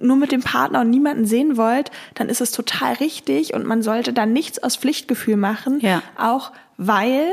nur mit dem Partner und niemanden sehen wollt, dann ist es total richtig und man sollte da nichts aus Pflichtgefühl machen, Ja. auch weil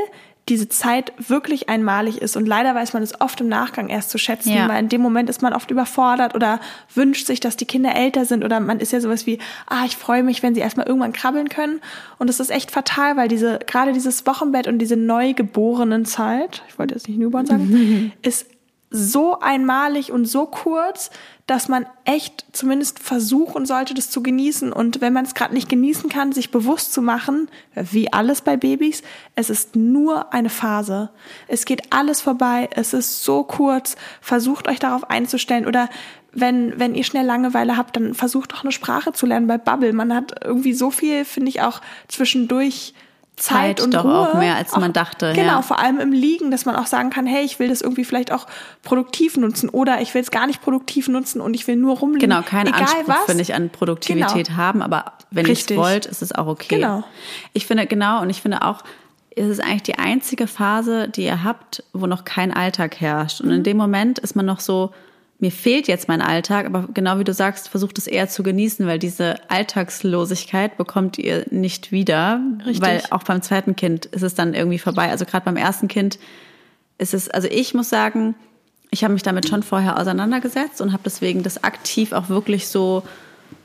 diese Zeit wirklich einmalig ist und leider weiß man es oft im Nachgang erst zu schätzen, Ja. weil in dem Moment ist man oft überfordert oder wünscht sich, dass die Kinder älter sind oder man ist ja sowas wie, ah, ich freue mich, wenn sie erstmal irgendwann krabbeln können und das ist echt fatal, weil diese gerade dieses Wochenbett und diese neugeborenen Zeit, ich wollte jetzt nicht Newborn sagen, [LAUGHS] ist so einmalig und so kurz, dass man echt zumindest versuchen sollte, das zu genießen. Und wenn man es gerade nicht genießen kann, sich bewusst zu machen, wie alles bei Babys, es ist nur eine Phase. Es geht alles vorbei, es ist so kurz. Versucht euch darauf einzustellen oder wenn, wenn ihr schnell Langeweile habt, dann versucht doch eine Sprache zu lernen bei Bubble. Man hat irgendwie so viel, finde ich, auch zwischendurch Zeit, Zeit und doch Ruhe. auch mehr, als man dachte, Genau, ja. vor allem im Liegen, dass man auch sagen kann, hey, ich will das irgendwie vielleicht auch produktiv nutzen oder ich will es gar nicht produktiv nutzen und ich will nur rumliegen. Genau, keinen Egal Anspruch, was. finde ich, an Produktivität Genau. haben, aber wenn ihr es wollt, ist es auch okay. Genau. Ich finde, genau, und ich finde auch, es ist eigentlich die einzige Phase, die ihr habt, wo noch kein Alltag herrscht. Und in Mhm. dem Moment ist man noch so, mir fehlt jetzt mein Alltag, aber genau wie du sagst, versucht es eher zu genießen, weil diese Alltagslosigkeit bekommt ihr nicht wieder, Richtig. weil auch beim zweiten Kind ist es dann irgendwie vorbei. Also gerade beim ersten Kind ist es, also ich muss sagen, ich habe mich damit schon vorher auseinandergesetzt und habe deswegen das aktiv auch wirklich so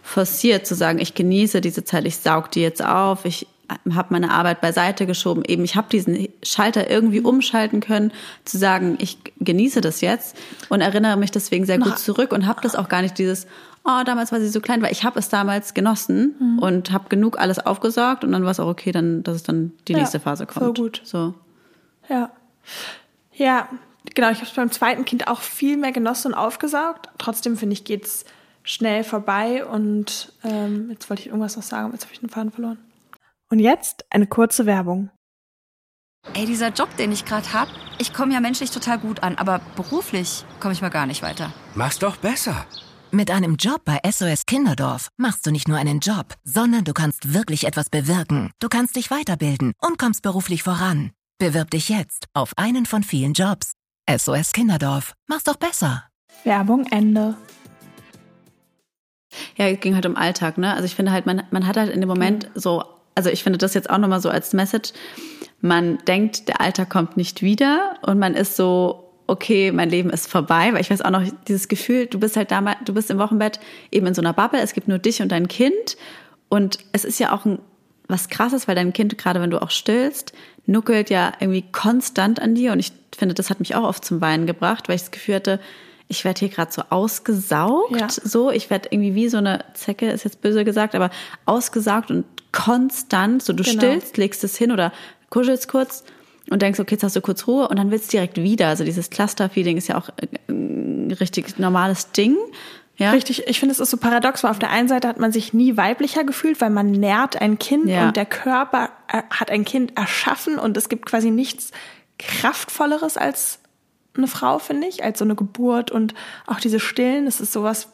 forciert zu sagen, ich genieße diese Zeit, ich saug die jetzt auf, ich habe meine Arbeit beiseite geschoben, eben ich habe diesen Schalter irgendwie umschalten können, zu sagen, ich genieße das jetzt und erinnere mich deswegen sehr gut zurück und habe das auch gar nicht dieses, oh, damals war sie so klein, weil ich habe es damals genossen Mhm. und habe genug alles aufgesaugt und dann war es auch okay, dann, dass es dann die Ja, nächste Phase kommt. voll gut. So. Ja. Ja, genau. Ich habe es beim zweiten Kind auch viel mehr genossen und aufgesaugt. Trotzdem finde ich, geht's schnell vorbei. Und ähm, jetzt wollte ich irgendwas noch sagen, aber jetzt habe ich den Faden verloren. Und jetzt eine kurze Werbung. Ey, dieser Job, den ich gerade hab, ich komme ja menschlich total gut an, aber beruflich komme ich mal gar nicht weiter. Mach's doch besser. Mit einem Job bei SOS Kinderdorf machst du nicht nur einen Job, sondern du kannst wirklich etwas bewirken. Du kannst dich weiterbilden und kommst beruflich voran. Bewirb dich jetzt auf einen von vielen Jobs. SOS Kinderdorf. Mach's doch besser. Werbung Ende. Ja, es ging halt um Alltag, ne? Also ich finde halt, man, man hat halt in dem Moment so, also ich finde das jetzt auch nochmal so als Message, man denkt, der Alltag kommt nicht wieder und man ist so, okay, mein Leben ist vorbei, weil ich weiß auch noch dieses Gefühl, du bist halt damals, du bist im Wochenbett eben in so einer Bubble, es gibt nur dich und dein Kind und es ist ja auch ein was krass ist, weil dein Kind, gerade wenn du auch stillst, nuckelt ja irgendwie konstant an dir. Und ich finde, das hat mich auch oft zum Weinen gebracht, weil ich das Gefühl hatte, ich werde hier gerade so ausgesaugt. Ja. So, ich werde irgendwie wie so eine Zecke, ist jetzt böse gesagt, aber ausgesaugt und konstant. So, du Genau. stillst, legst es hin oder kuschelst kurz und denkst, okay, jetzt hast du kurz Ruhe und dann willst du direkt wieder. Also dieses Cluster-Feeling ist ja auch äh, ein richtig normales Ding. Ja. Richtig, ich finde, es ist so paradox, weil auf der einen Seite hat man sich nie weiblicher gefühlt, weil man nährt ein Kind Ja. und der Körper äh, hat ein Kind erschaffen und es gibt quasi nichts kraftvolleres als eine Frau, finde ich, als so eine Geburt und auch diese Stillen, das ist sowas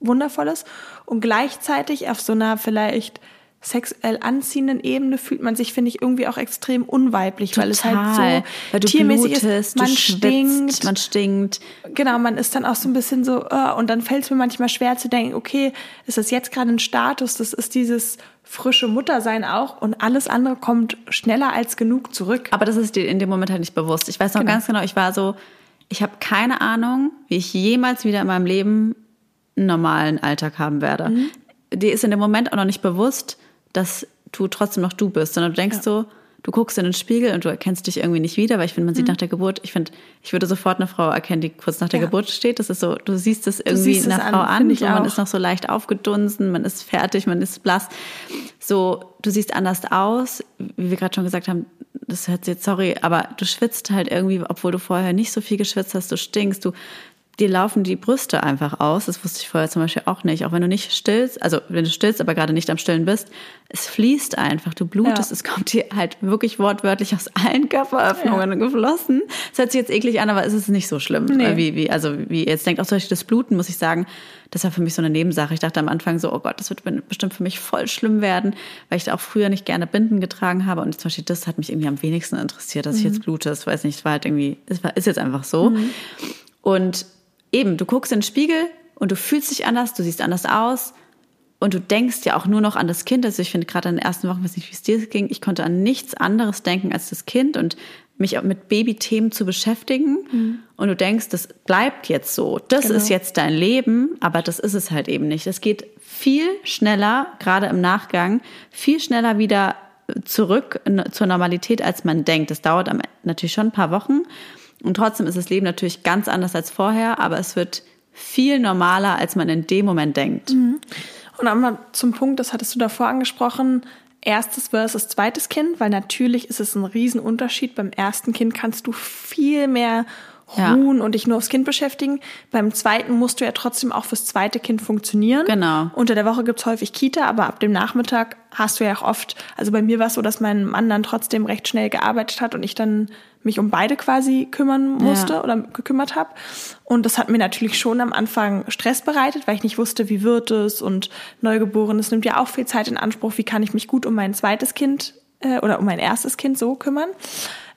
Wundervolles. Und gleichzeitig auf so einer vielleicht sexuell anziehenden Ebene fühlt man sich, finde ich, irgendwie auch extrem unweiblich, weil es halt Total. so weil du tiermäßig blutest, ist. Man schwitzt, stinkt, man stinkt. Genau, man ist dann auch so ein bisschen so, äh, und dann fällt es mir manchmal schwer zu denken, okay, ist das jetzt gerade ein Status, das ist dieses frische Muttersein auch und alles andere kommt schneller als genug zurück. Aber das ist dir in dem Moment halt nicht bewusst. Ich weiß noch Genau. ganz genau, ich war so, ich habe keine Ahnung, wie ich jemals wieder in meinem Leben einen normalen Alltag haben werde. Mhm. Dir ist in dem Moment auch noch nicht bewusst, dass du trotzdem noch du bist, sondern du denkst so, du guckst in den Spiegel und du erkennst dich irgendwie nicht wieder, weil ich finde, man sieht nach der Geburt, ich finde, ich würde sofort eine Frau erkennen, die kurz nach der Mhm. Ja. Geburt steht. Das ist so, du siehst es irgendwie siehst einer Frau an, so, man ist noch so leicht aufgedunsen, man ist fertig, man ist blass. So, du siehst anders aus, wie wir gerade schon gesagt haben, das hört sich jetzt sorry, aber du schwitzt halt irgendwie, obwohl du vorher nicht so viel geschwitzt hast, du stinkst, du dir laufen die Brüste einfach aus. Das wusste ich vorher zum Beispiel auch nicht. Auch wenn du nicht stillst, also wenn du stillst, aber gerade nicht am Stillen bist, es fließt einfach. Du blutest, Ja. es kommt dir halt wirklich wortwörtlich aus allen Körperöffnungen geflossen. Das hört sich jetzt eklig an, aber es ist nicht so schlimm. Nee. äh, Wie, wie, also wie ihr jetzt denkt, auch zum Beispiel das Bluten, muss ich sagen, das war für mich so eine Nebensache. Ich dachte am Anfang so, oh Gott, das wird bestimmt für mich voll schlimm werden, weil ich da auch früher nicht gerne Binden getragen habe. Und zum Beispiel das hat mich irgendwie am wenigsten interessiert, dass ich Mhm. jetzt blute. Das weiß nicht, es war halt irgendwie, es war, ist jetzt einfach so. Und eben, du guckst in den Spiegel und du fühlst dich anders, du siehst anders aus und du denkst ja auch nur noch an das Kind. Also ich finde gerade in den ersten Wochen, weiß nicht, wie es dir ging, ich konnte an nichts anderes denken als das Kind und mich auch mit Babythemen zu beschäftigen. Und du denkst, das bleibt jetzt so. Das Genau. ist jetzt dein Leben, aber das ist es halt eben nicht. Es geht viel schneller, gerade im Nachgang, viel schneller wieder zurück zur Normalität, als man denkt. Das dauert am- natürlich schon ein paar Wochen. Und trotzdem ist das Leben natürlich ganz anders als vorher, aber es wird viel normaler, als man in dem Moment denkt. Und einmal zum Punkt, das hattest du davor angesprochen, erstes versus zweites Kind, weil natürlich ist es ein Riesenunterschied. Beim ersten Kind kannst du viel mehr Ja. ruhen und dich nur aufs Kind beschäftigen. Beim zweiten musst du ja trotzdem auch fürs zweite Kind funktionieren. Genau. Unter der Woche gibt's häufig Kita, aber ab dem Nachmittag hast du ja auch oft, also bei mir war es so, dass mein Mann dann trotzdem recht schnell gearbeitet hat und ich dann mich um beide quasi kümmern musste Ja. oder gekümmert habe. Und das hat mir natürlich schon am Anfang Stress bereitet, weil ich nicht wusste, wie wird es und Neugeborenes nimmt ja auch viel Zeit in Anspruch. Wie kann ich mich gut um mein zweites Kind äh, oder um mein erstes Kind so kümmern?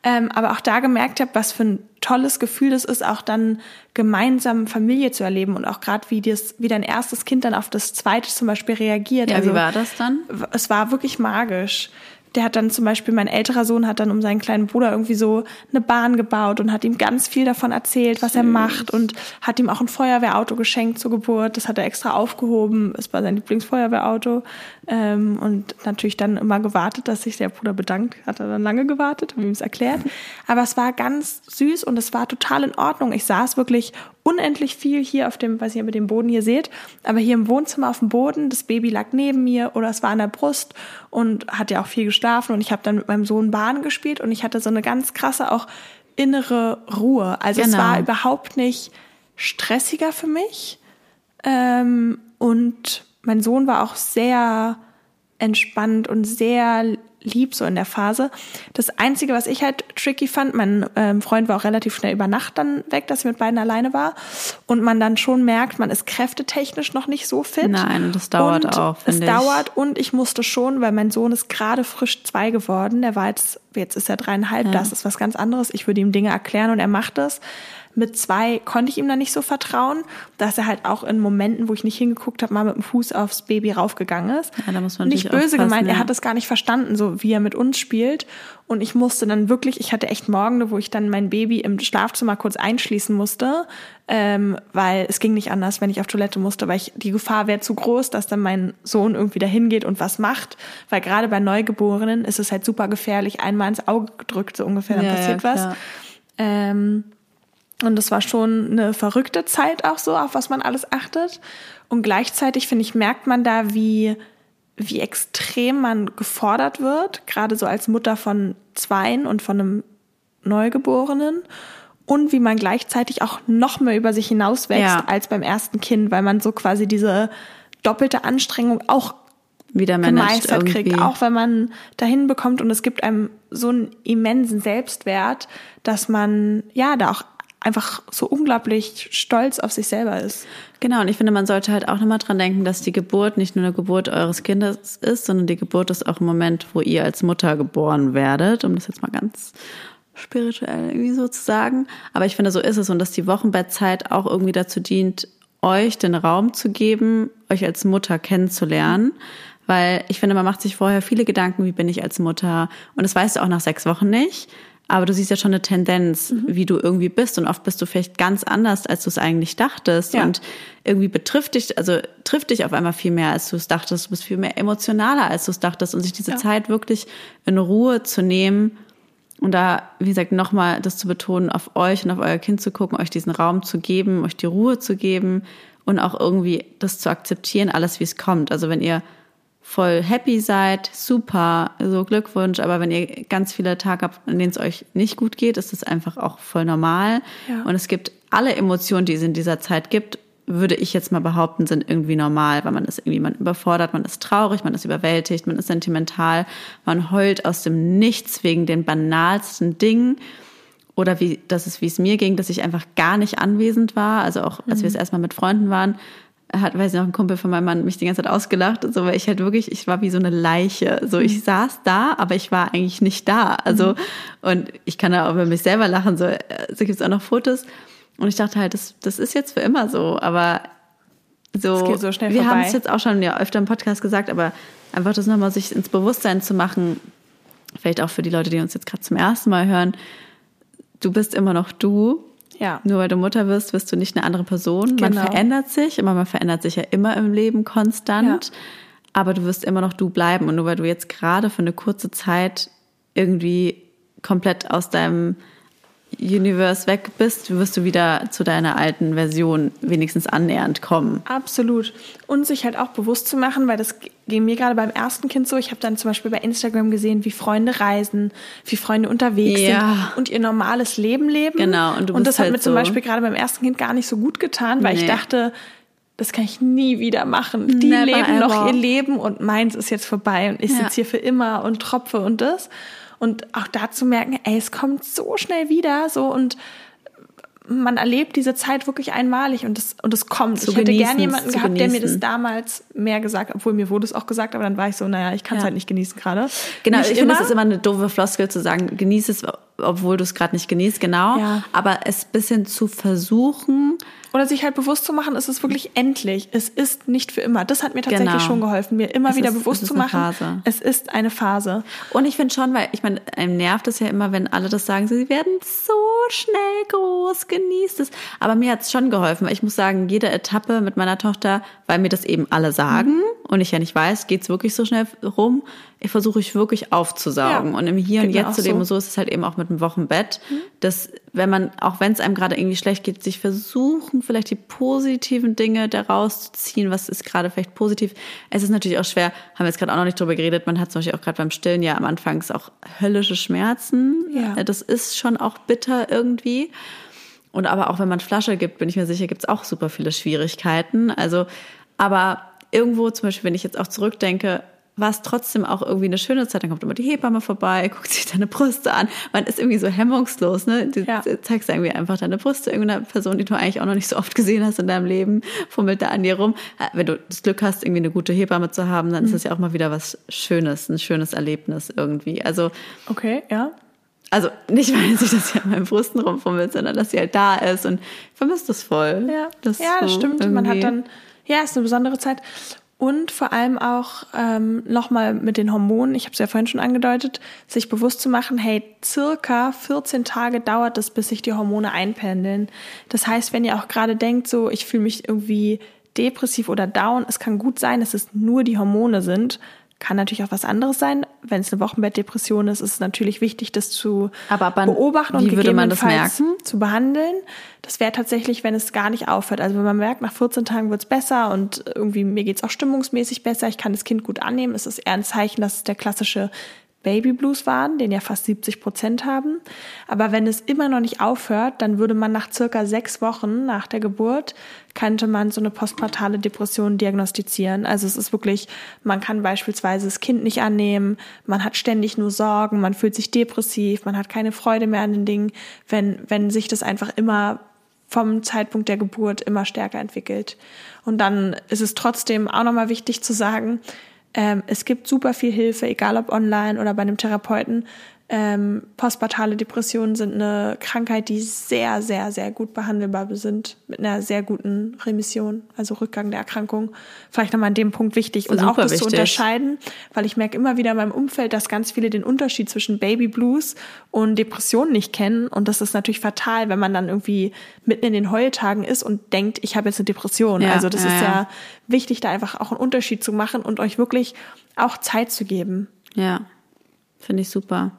Ähm, aber auch da gemerkt habe, was für ein tolles Gefühl das ist, auch dann gemeinsam Familie zu erleben und auch gerade wie das, wie dein erstes Kind dann auf das zweite zum Beispiel reagiert. Ja, also, wie war das dann? es war wirklich magisch. Der hat dann zum Beispiel, mein älterer Sohn hat dann um seinen kleinen Bruder irgendwie so eine Bahn gebaut und hat ihm ganz viel davon erzählt, was er macht und hat ihm auch ein Feuerwehrauto geschenkt zur Geburt. Das hat er extra aufgehoben. Es war sein Lieblingsfeuerwehrauto. Ähm, und natürlich dann immer gewartet, dass sich der Bruder bedankt. Hat er dann lange gewartet, haben ihm es erklärt. Aber es war ganz süß und es war total in Ordnung. Ich saß wirklich unendlich viel hier auf dem, weiß nicht, ob ihr den Boden hier seht, aber hier im Wohnzimmer auf dem Boden, das Baby lag neben mir oder es war an der Brust und hat ja auch viel geschlafen und ich habe dann mit meinem Sohn Bahn gespielt und ich hatte so eine ganz krasse auch innere Ruhe. Also es Genau. war überhaupt nicht stressiger für mich ähm, und mein Sohn war auch sehr entspannt und sehr lieb so in der Phase. Das Einzige, was ich halt tricky fand, mein ähm, Freund war auch relativ schnell über Nacht dann weg, dass ich mit beiden alleine war und man dann schon merkt, man ist kräftetechnisch noch nicht so fit. Nein, das dauert und auch, Es ich. dauert und ich musste schon, weil mein Sohn ist gerade frisch zwei geworden, der war jetzt, jetzt ist er dreieinhalb, das ist was ganz anderes. Ich würde ihm Dinge erklären und er macht das. Mit zwei konnte ich ihm dann nicht so vertrauen, dass er halt auch in Momenten, wo ich nicht hingeguckt habe, mal mit dem Fuß aufs Baby raufgegangen ist. Ja, da muss man nicht böse gemeint, er ja. hat das gar nicht verstanden. So, wie er mit uns spielt. Und ich musste dann wirklich, ich hatte echt Morgende, wo ich dann mein Baby im Schlafzimmer kurz einschließen musste, ähm, weil es ging nicht anders, wenn ich auf Toilette musste, weil ich, die Gefahr wäre zu groß, dass dann mein Sohn irgendwie dahin geht und was macht. Weil gerade bei Neugeborenen ist es halt super gefährlich, einmal ins Auge gedrückt, so ungefähr, dann Ja, ja, passiert was. klar. Ähm, und das war schon eine verrückte Zeit auch so, auf was man alles achtet. Und gleichzeitig, finde ich, merkt man da, wie, wie extrem man gefordert wird, gerade so als Mutter von Zweien und von einem Neugeborenen. Und wie man gleichzeitig auch noch mehr über sich hinauswächst Ja. als beim ersten Kind, weil man so quasi diese doppelte Anstrengung auch Wieder gemeistert irgendwie. kriegt, auch wenn man dahin bekommt und es gibt einem so einen immensen Selbstwert, dass man ja da auch einfach so unglaublich stolz auf sich selber ist. Genau, und ich finde, man sollte halt auch nochmal dran denken, dass die Geburt nicht nur eine Geburt eures Kindes ist, sondern die Geburt ist auch ein Moment, wo ihr als Mutter geboren werdet, um das jetzt mal ganz spirituell irgendwie so zu sagen. Aber ich finde, so ist es und dass die Wochenbettzeit auch irgendwie dazu dient, euch den Raum zu geben, euch als Mutter kennenzulernen. Weil ich finde, man macht sich vorher viele Gedanken, wie bin ich als Mutter? Und das weißt du auch nach sechs Wochen nicht. Aber du siehst ja schon eine Tendenz, wie du irgendwie bist. Und oft bist du vielleicht ganz anders, als du es eigentlich dachtest. Ja. Und irgendwie betrifft dich, also trifft dich auf einmal viel mehr, als du es dachtest. Du bist viel mehr emotionaler, als du es dachtest. Und sich diese Ja. Zeit wirklich in Ruhe zu nehmen und da, wie gesagt, nochmal das zu betonen, auf euch und auf euer Kind zu gucken, euch diesen Raum zu geben, euch die Ruhe zu geben und auch irgendwie das zu akzeptieren, alles wie es kommt. Also wenn ihr voll happy seid, super, so Glückwunsch, aber wenn ihr ganz viele Tage habt, an denen es euch nicht gut geht, ist das einfach auch voll normal. Ja. Und es gibt alle Emotionen, die es in dieser Zeit gibt, würde ich jetzt mal behaupten, sind irgendwie normal, weil man ist irgendwie, man überfordert, man ist traurig, man ist überwältigt, man ist sentimental, man heult aus dem Nichts wegen den banalsten Dingen. Oder wie, das ist, wie es mir ging, dass ich einfach gar nicht anwesend war. Also auch, als wir es erstmal mit Freunden waren, hat, weiß ich noch, ein Kumpel von meinem Mann mich die ganze Zeit ausgelacht und so, weil ich halt wirklich, ich war wie so eine Leiche. So, ich saß da, aber ich war eigentlich nicht da. Also, und ich kann da auch über mich selber lachen, so, so gibt es auch noch Fotos. Und ich dachte halt, das, das ist jetzt für immer so, aber so, so schnell wir haben es jetzt auch schon ja öfter im Podcast gesagt, aber einfach das nochmal sich ins Bewusstsein zu machen, vielleicht auch für die Leute, die uns jetzt gerade zum ersten Mal hören, du bist immer noch du. Ja. Nur weil du Mutter wirst, wirst du nicht eine andere Person. Man Genau. verändert sich, aber man verändert sich ja immer im Leben konstant. Ja. Aber du wirst immer noch du bleiben. Und nur weil du jetzt gerade für eine kurze Zeit irgendwie komplett aus deinem Universe weg bist, wirst du wieder zu deiner alten Version wenigstens annähernd kommen. Absolut. Und sich halt auch bewusst zu machen, weil das ging mir gerade beim ersten Kind so. Ich habe dann zum Beispiel bei Instagram gesehen, wie Freunde reisen, wie Freunde unterwegs Ja. sind und ihr normales Leben leben. Genau, und du und das hat halt mir zum so- Beispiel gerade beim ersten Kind gar nicht so gut getan, weil ich Nee. dachte, das kann ich nie wieder machen. Die Never leben noch ever. ihr Leben und meins ist jetzt vorbei und ich Ja. sitze hier für immer und tropfe und das. Und auch da zu merken, ey, es kommt so schnell wieder, so und man erlebt diese Zeit wirklich einmalig und es und es kommt. Zu ich hätte genießen, gerne jemanden gehabt, der mir das genießen. damals mehr gesagt, obwohl mir wurde es auch gesagt, aber dann war ich so, naja, ich kann es Ja. halt nicht genießen gerade. Genau, Nicht ich finde, es ist immer eine doofe Floskel zu sagen, genieß es, obwohl du es gerade nicht genießt, genau. Ja. Aber es bisschen zu versuchen, Oder sich halt bewusst zu machen, es ist wirklich endlich. Es ist nicht für immer. Das hat mir tatsächlich Genau. schon geholfen, mir immer Es wieder ist- bewusst es zu machen, Phase. es ist eine Phase. Und ich finde schon, weil ich meine, einem nervt es ja immer, wenn alle das sagen, sie werden so schnell groß, genießt es. Aber mir hat es schon geholfen, weil ich muss sagen, jede Etappe mit meiner Tochter, weil mir das eben alle sagen Mhm. und ich ja nicht weiß, geht's wirklich so schnell rum, ich versuche ich wirklich aufzusaugen Ja, und im Hier und Jetzt zu leben. so. Mhm. Und so ist es halt eben auch mit dem Wochenbett, dass wenn man, auch wenn es einem gerade irgendwie schlecht geht, sich versuchen, vielleicht die positiven Dinge daraus zu ziehen, was ist gerade vielleicht positiv. Es ist natürlich auch schwer, haben wir jetzt gerade auch noch nicht drüber geredet, man hat zum Beispiel auch gerade beim Stillen ja am Anfang auch höllische Schmerzen. Ja. Äh, Das ist schon auch bitter irgendwie. Und aber auch wenn man Flasche gibt, bin ich mir sicher, gibt es auch super viele Schwierigkeiten. Also, aber irgendwo, zum Beispiel, wenn ich jetzt auch zurückdenke, war es trotzdem auch irgendwie eine schöne Zeit. Dann kommt immer die Hebamme vorbei, [LAUGHS] guckt sich deine Brüste an. Man ist irgendwie so hemmungslos, ne? Du Ja. zeigst irgendwie einfach deine Brüste irgendeiner Person, die du eigentlich auch noch nicht so oft gesehen hast in deinem Leben, fummelt da an dir rum. Wenn du das Glück hast, irgendwie eine gute Hebamme zu haben, dann ist das ja auch mal wieder was Schönes, ein schönes Erlebnis irgendwie. Also, Okay, ja. also nicht, [LAUGHS] weil sie das ja an meinen Brüsten rumfummelt, sondern dass sie halt da ist und ich vermisse das voll. Ja, Das ja, das so stimmt. Man irgendwie- hat dann, ja, ist eine besondere Zeit. Und vor allem auch ähm, nochmal mit den Hormonen, ich habe es ja vorhin schon angedeutet, sich bewusst zu machen, hey, circa 14 Tage dauert es, bis sich die Hormone einpendeln. Das heißt, wenn ihr auch gerade denkt, so, ich fühle mich irgendwie depressiv oder down, es kann gut sein, dass es nur die Hormone sind, kann natürlich auch was anderes sein. Wenn es eine Wochenbettdepression ist, ist es natürlich wichtig, das zu Aber wann- beobachten und gegebenenfalls zu behandeln. Das wäre tatsächlich, wenn es gar nicht aufhört. Also wenn man merkt, nach 14 Tagen wird's besser und irgendwie mir geht's auch stimmungsmäßig besser, ich kann das Kind gut annehmen, ist es eher ein Zeichen, dass es der klassische Baby Blues waren, den ja fast 70 Prozent haben. Aber wenn es immer noch nicht aufhört, dann würde man nach circa sechs Wochen nach der Geburt, könnte man so eine postpartale Depression diagnostizieren. Also es ist wirklich, man kann beispielsweise das Kind nicht annehmen, man hat ständig nur Sorgen, man fühlt sich depressiv, man hat keine Freude mehr an den Dingen, wenn, wenn sich das einfach immer vom Zeitpunkt der Geburt immer stärker entwickelt. Und dann ist es trotzdem auch nochmal wichtig zu sagen, ähm, es gibt super viel Hilfe, egal ob online oder bei einem Therapeuten. Ähm, postpartale Depressionen sind eine Krankheit, die sehr, sehr, sehr gut behandelbar sind, mit einer sehr guten Remission, also Rückgang der Erkrankung. Vielleicht nochmal an dem Punkt wichtig und auch das zu wichtig. unterscheiden, weil ich merke immer wieder in meinem Umfeld, dass ganz viele den Unterschied zwischen Baby Blues und Depression nicht kennen. Und das ist natürlich fatal, wenn man dann irgendwie mitten in den Heultagen ist und denkt, ich habe jetzt eine Depression. Ja, also das ja, ist ja. ja wichtig, da einfach auch einen Unterschied zu machen und euch wirklich auch Zeit zu geben. Ja, finde ich super.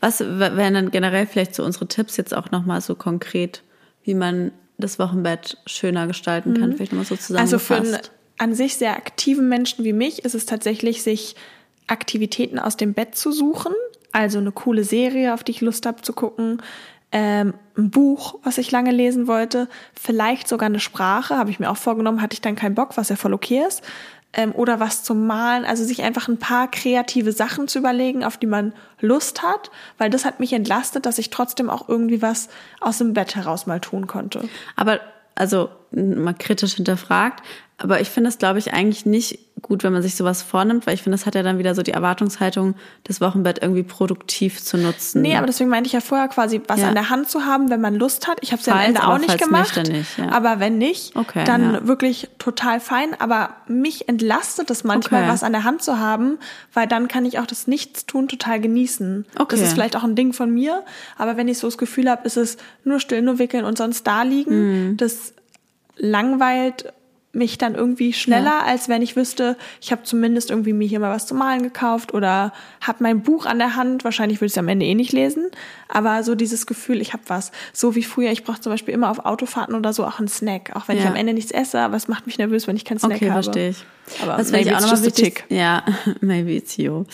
Was wären dann generell vielleicht so unsere Tipps jetzt auch nochmal so konkret, wie man das Wochenbett schöner gestalten kann? Vielleicht nochmal so Also für einen zusammengefasst. an sich sehr aktiven Menschen wie mich ist es tatsächlich, sich Aktivitäten aus dem Bett zu suchen. Also eine coole Serie, auf die ich Lust habe zu gucken. Ähm, ein Buch, was ich lange lesen wollte. Vielleicht sogar eine Sprache, habe ich mir auch vorgenommen, hatte ich dann keinen Bock, was ja voll okay ist. Ähm, oder was zum Malen. Also sich einfach ein paar kreative Sachen zu überlegen, auf die man Lust hat. Weil das hat mich entlastet, dass ich trotzdem auch irgendwie was aus dem Bett heraus mal tun konnte. Aber, also, mal kritisch hinterfragt. Aber ich finde es, glaube ich, eigentlich nicht gut, wenn man sich sowas vornimmt, weil ich finde, das hat ja dann wieder so die Erwartungshaltung, das Wochenbett irgendwie produktiv zu nutzen. Nee, aber deswegen meinte ich ja vorher quasi, was Ja. an der Hand zu haben, wenn man Lust hat. Ich habe es ja am Ende auch nicht gemacht. nicht, nicht, ja. Aber wenn nicht, Okay, dann ja. wirklich total fein. Aber mich entlastet es manchmal, Okay. was an der Hand zu haben, weil dann kann ich auch das Nichtstun total genießen. Okay. Das ist vielleicht auch ein Ding von mir. Aber wenn ich so das Gefühl habe, ist es nur still, nur wickeln und sonst da liegen, Mhm. das langweilt mich dann irgendwie schneller, als wenn ich wüsste, ich habe zumindest irgendwie mir hier mal was zum Malen gekauft oder habe mein Buch an der Hand. Wahrscheinlich würde ich es am Ende eh nicht lesen, aber so dieses Gefühl, ich habe was. So wie früher, ich brauche zum Beispiel immer auf Autofahrten oder so auch einen Snack, auch wenn ich Ja. am Ende nichts esse, aber es macht mich nervös, wenn ich keinen Snack Okay, habe. verstehe ich. Aber was finde ich maybe auch it's just a wichtig. tick. Ja, [LAUGHS] maybe it's you.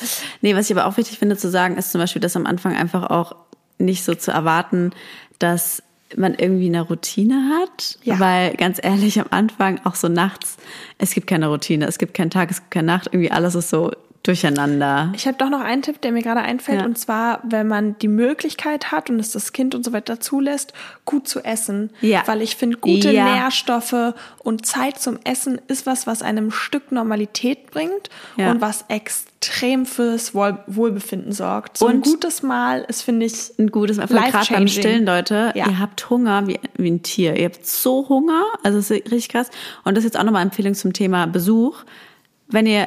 Nee, was ich aber auch wichtig finde zu sagen, ist zum Beispiel, dass am Anfang einfach auch nicht so zu erwarten, dass man irgendwie eine Routine hat, Ja. weil ganz ehrlich am Anfang auch so nachts, es gibt keine Routine, es gibt keinen Tag, es gibt keine Nacht, irgendwie alles ist so durcheinander. Ich habe doch noch einen Tipp, der mir gerade einfällt, Ja. und zwar, wenn man die Möglichkeit hat und es das Kind und so weiter zulässt, gut zu essen. Ja. Weil ich finde, gute Ja. Nährstoffe und Zeit zum Essen ist was, was einem ein Stück Normalität bringt Ja. und was extrem fürs Wohl Wohlbefinden sorgt. So ein Und- gutes Mahl ist, finde ich, ein gutes Mal. Gerade beim. Stillen, Leute, Ja. ihr habt Hunger wie, wie ein Tier. Ihr habt so Hunger, also es ist richtig krass. Und das ist jetzt auch nochmal Empfehlung zum Thema Besuch. Wenn ihr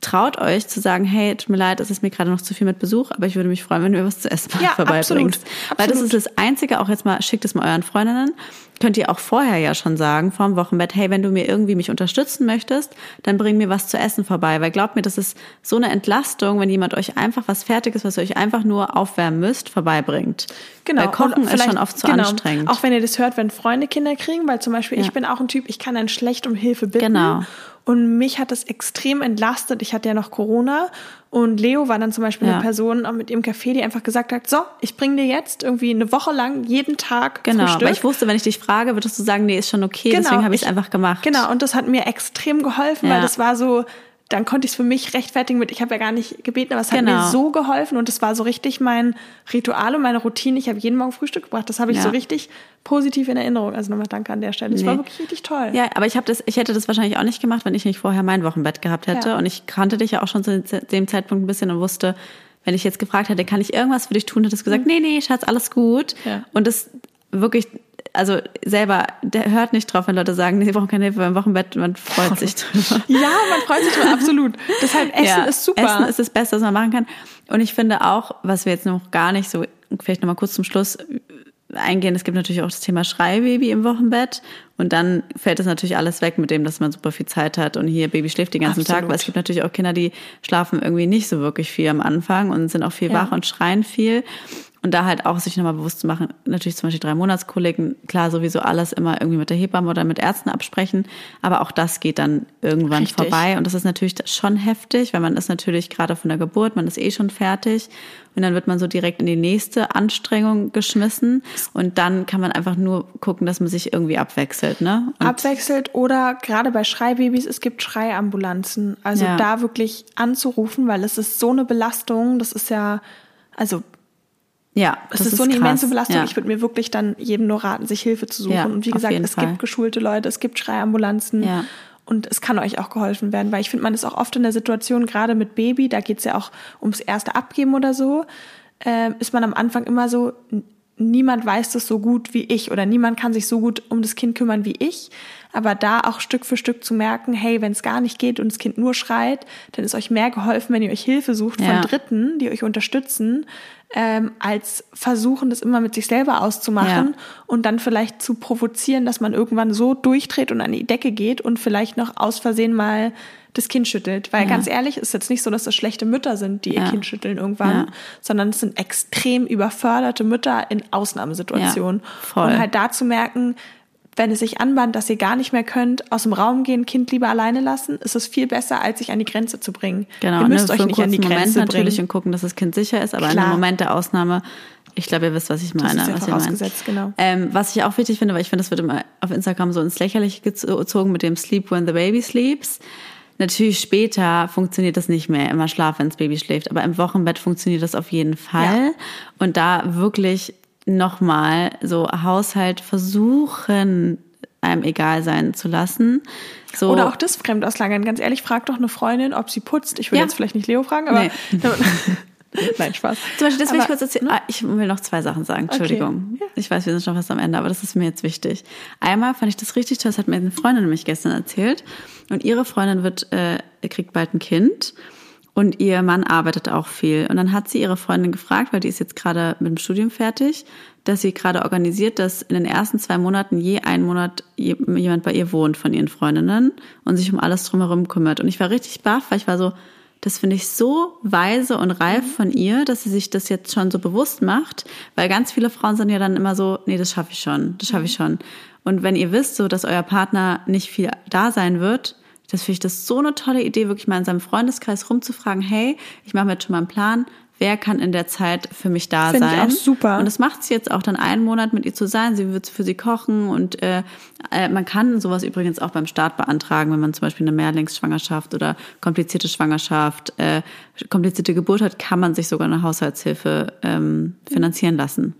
traut euch zu sagen, hey, tut mir leid, es ist mir gerade noch zu viel mit Besuch, aber ich würde mich freuen, wenn du mir was zu essen [LAUGHS] Ja, vorbeibringst. absolut. Weil das Absolut. ist das Einzige, auch jetzt mal, schickt es mal euren Freundinnen, könnt ihr auch vorher ja schon sagen, vorm Wochenbett, hey, wenn du mir irgendwie mich unterstützen möchtest, dann bring mir was zu essen vorbei. Weil glaubt mir, das ist so eine Entlastung, wenn jemand euch einfach was Fertiges, was ihr euch einfach nur aufwärmen müsst, vorbeibringt. Genau. Weil Kochen ist schon oft zu genau. anstrengend. Auch wenn ihr das hört, wenn Freunde Kinder kriegen, weil zum Beispiel ich Ja. bin auch ein Typ, ich kann dann schlecht um Hilfe bitten. Genau. Und mich hat das extrem entlastet. Ich hatte ja noch Corona und Leo war dann zum Beispiel Ja. eine Person mit ihrem Café, die einfach gesagt hat, so, ich bringe dir jetzt irgendwie eine Woche lang jeden Tag Genau, Frühstück. weil ich wusste, wenn ich dich frage, würdest du sagen, nee, ist schon okay, deswegen habe ich es einfach gemacht. Genau, und das hat mir extrem geholfen, Ja. weil das war so, dann konnte ich es für mich rechtfertigen mit, ich habe ja gar nicht gebeten, aber es hat Genau. mir so geholfen und es war so richtig mein Ritual und meine Routine. Ich habe jeden Morgen Frühstück gebracht. Das habe ich Ja. so richtig positiv in Erinnerung. Also nochmal danke an der Stelle. Es Nee. war wirklich richtig toll. Ja, aber ich habe das, ich hätte das wahrscheinlich auch nicht gemacht, wenn ich nicht vorher mein Wochenbett gehabt hätte. Ja. Und ich kannte dich ja auch schon zu dem Zeitpunkt ein bisschen und wusste, wenn ich jetzt gefragt hätte, kann ich irgendwas für dich tun, hättest du gesagt, nee, nee, Schatz, alles gut. Mhm. Ja. Und das wirklich also selber, der hört nicht drauf, wenn Leute sagen, nee, sie brauchen keine Hilfe beim Wochenbett, man freut sich [LAUGHS] drüber. Ja, man freut sich drüber, absolut. Deshalb Essen Ja, ist super. Essen ist das Beste, was man machen kann. Und ich finde auch, was wir jetzt noch gar nicht so, vielleicht nochmal kurz zum Schluss eingehen, es gibt natürlich auch das Thema Schreibaby im Wochenbett. Und dann fällt das natürlich alles weg mit dem, dass man super viel Zeit hat und hier Baby schläft den ganzen Tag. Absolut. Weil es gibt natürlich auch Kinder, die schlafen irgendwie nicht so wirklich viel am Anfang und sind auch viel Ja. wach und schreien viel. Und da halt auch sich nochmal bewusst zu machen, natürlich zum Beispiel drei Monatskollegen, klar sowieso alles immer irgendwie mit der Hebamme oder mit Ärzten absprechen, aber auch das geht dann irgendwann Richtig. vorbei. Und das ist natürlich schon heftig, weil man ist natürlich gerade von der Geburt, man ist eh schon fertig und dann wird man so direkt in die nächste Anstrengung geschmissen und dann kann man einfach nur gucken, dass man sich irgendwie abwechselt, ne? Und abwechselt oder gerade bei Schreibabys, es gibt Schreiambulanzen. Also Ja. da wirklich anzurufen, weil es ist so eine Belastung. Das ist ja, also ja, es das ist, so eine krass. immense Belastung. Ja. Ich würde mir wirklich dann jedem nur raten, sich Hilfe zu suchen. Ja, und wie gesagt, es Fall. gibt geschulte Leute, es gibt Schreiambulanzen. Ja. Und es kann euch auch geholfen werden, weil ich finde, man ist auch oft in der Situation, gerade mit Baby, da geht's ja auch ums erste Abgeben oder so, ähm, ist man am Anfang immer so, niemand weiß das so gut wie ich oder niemand kann sich so gut um das Kind kümmern wie ich. Aber da auch Stück für Stück zu merken, hey, wenn es gar nicht geht und das Kind nur schreit, dann ist euch mehr geholfen, wenn ihr euch Hilfe sucht Ja. von Dritten, die euch unterstützen, ähm, als versuchen, das immer mit sich selber auszumachen Ja. und dann vielleicht zu provozieren, dass man irgendwann so durchdreht und an die Decke geht und vielleicht noch aus Versehen mal das Kind schüttelt. Weil Ja. ganz ehrlich, ist jetzt nicht so, dass das schlechte Mütter sind, die ihr Ja. Kind schütteln irgendwann, Ja. sondern es sind extrem überförderte Mütter in Ausnahmesituationen. Und halt da zu merken, wenn es sich anbahnt, dass ihr gar nicht mehr könnt, aus dem Raum gehen, Kind lieber alleine lassen, ist es viel besser, als sich an die Grenze zu bringen. Genau, ihr müsst ne, euch nicht an die Grenze Moment natürlich bringen. und gucken, dass das Kind sicher ist, aber in Klar. einem Moment der Ausnahme, ich glaube, ihr wisst, was ich meine. ist ja was ihr genau. Ähm, was ich auch wichtig finde, weil ich finde, das wird immer auf Instagram so ins Lächerliche gezogen mit dem Sleep when the baby sleeps. Natürlich später funktioniert das nicht mehr, immer Schlaf, wenn das Baby schläft, aber im Wochenbett funktioniert das auf jeden Fall. Und da wirklich nochmal so Haushalt versuchen, einem egal sein zu lassen. So, Oder auch das Fremdauslagern. Ganz ehrlich, frag doch eine Freundin, ob sie putzt. Ich will Ja. jetzt vielleicht nicht Leo fragen, aber. Nee. [LAUGHS] [LAUGHS] Nein, Spaß. Zum Beispiel, das will ich Aber, kurz erzählen. Ah, ich will noch zwei Sachen sagen. Entschuldigung. Ja. Ich weiß, wir sind schon fast am Ende, aber das ist mir jetzt wichtig. Einmal fand ich das richtig toll, das hat mir eine Freundin nämlich gestern erzählt. Und ihre Freundin wird, äh, kriegt bald ein Kind. Und ihr Mann arbeitet auch viel. Und dann hat sie ihre Freundin gefragt, weil die ist jetzt gerade mit dem Studium fertig, dass sie gerade organisiert, dass in den ersten zwei Monaten je einen Monat je- jemand bei ihr wohnt von ihren Freundinnen und sich um alles drumherum kümmert. Und ich war richtig baff, weil ich war so, das finde ich so weise und reif von ihr, dass sie sich das jetzt schon so bewusst macht, weil ganz viele Frauen sind ja dann immer so, nee, das schaffe ich schon, das schaffe ich schon. Und wenn ihr wisst, so, dass euer Partner nicht viel da sein wird, das finde ich das so eine tolle Idee, wirklich mal in seinem Freundeskreis rumzufragen, hey, ich mache mir jetzt schon mal einen Plan, wer kann in der Zeit für mich da Finde ich sein? auch super. Und das macht sie jetzt auch dann einen Monat mit ihr zu sein. Sie wird für sie kochen und äh, äh, man kann sowas übrigens auch beim Staat beantragen, wenn man zum Beispiel eine Mehrlingsschwangerschaft oder komplizierte Schwangerschaft, äh, komplizierte Geburt hat, kann man sich sogar eine Haushaltshilfe ähm, finanzieren lassen.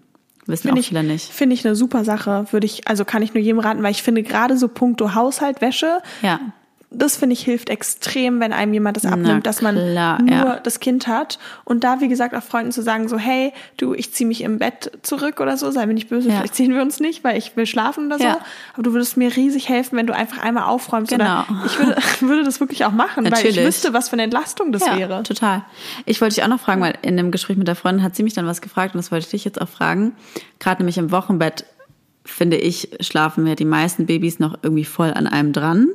Wissen Finde auch ich, viele nicht. finde ich eine super Sache. Würde ich, also kann ich nur jedem raten, weil ich finde gerade so puncto Haushalt, Wäsche, Ja. Das finde ich hilft extrem, wenn einem jemand das abnimmt, dass man klar, nur ja. das Kind hat. Und da, wie gesagt, auch Freunden zu sagen, so, hey, du, ich ziehe mich im Bett zurück oder so, sei mir nicht böse, Ja. vielleicht sehen wir uns nicht, weil ich will schlafen oder so. Ja. Aber du würdest mir riesig helfen, wenn du einfach einmal aufräumst. Genau. Oder ich würde, [LAUGHS] würde das wirklich auch machen, weil Natürlich. ich wüsste, was für eine Entlastung das ja, wäre. total. Ich wollte dich auch noch fragen, weil in dem Gespräch mit der Freundin hat sie mich dann was gefragt und das wollte ich dich jetzt auch fragen. Gerade nämlich im Wochenbett, finde ich, schlafen wir die meisten Babys noch irgendwie voll an einem dran.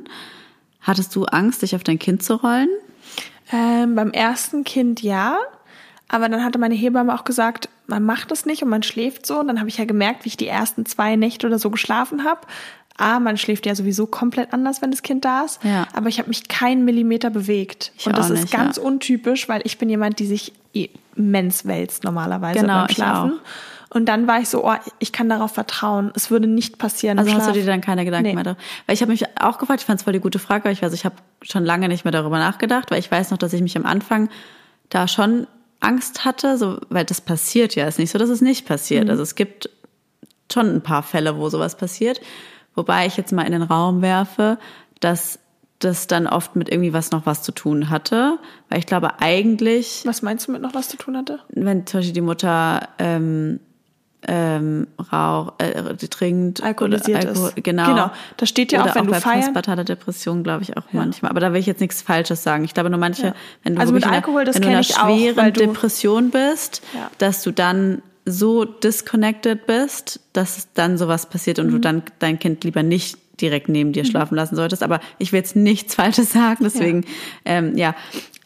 Hattest du Angst, dich auf dein Kind zu rollen? Ähm, beim ersten Kind ja. Aber dann hatte meine Hebamme auch gesagt, man macht das nicht und man schläft so. Und dann habe ich ja gemerkt, wie ich die ersten zwei Nächte oder so geschlafen habe. A, man schläft ja sowieso komplett anders, wenn das Kind da ist. Ja. Aber ich habe mich keinen Millimeter bewegt. Ich und das auch ist nicht, ganz ja. untypisch, weil ich bin jemand, die sich immens wälzt normalerweise Genau, beim ich Schlafen. auch. Und dann war ich so, oh, ich kann darauf vertrauen. Es würde nicht passieren. Also hast du dir dann keine Gedanken Nee. mehr darüber? Weil ich habe mich auch gefragt, ich fand es voll die gute Frage, weil ich weiß, ich habe schon lange nicht mehr darüber nachgedacht, weil ich weiß noch, dass ich mich am Anfang da schon Angst hatte, so, weil das passiert ja. Es ist nicht so, dass es nicht passiert. Also es gibt schon ein paar Fälle, wo sowas passiert. Wobei ich jetzt mal in den Raum werfe, dass das dann oft mit irgendwie was noch was zu tun hatte. Weil ich glaube eigentlich, Was meinst du mit noch was zu tun hatte? wenn zum Beispiel die Mutter ähm, ähm, Rauch, äh, trinkt. Alkoholisiert Alkohol, ist. Genau. Genau. Da steht ja oder auch, wenn du bei feiern- Depression, glaube ich, auch manchmal. Aber da will ich jetzt nichts Falsches sagen. Ich glaube nur manche, wenn du Also mit wirklich in einer- Alkohol, das wenn du in einer auch, schweren du- Depression bist, Ja. dass du dann so disconnected bist, dass dann sowas passiert und du Mhm. dann dein Kind lieber nicht direkt neben dir schlafen lassen solltest. Aber ich will jetzt nichts Falsches sagen, deswegen, ähm, ja.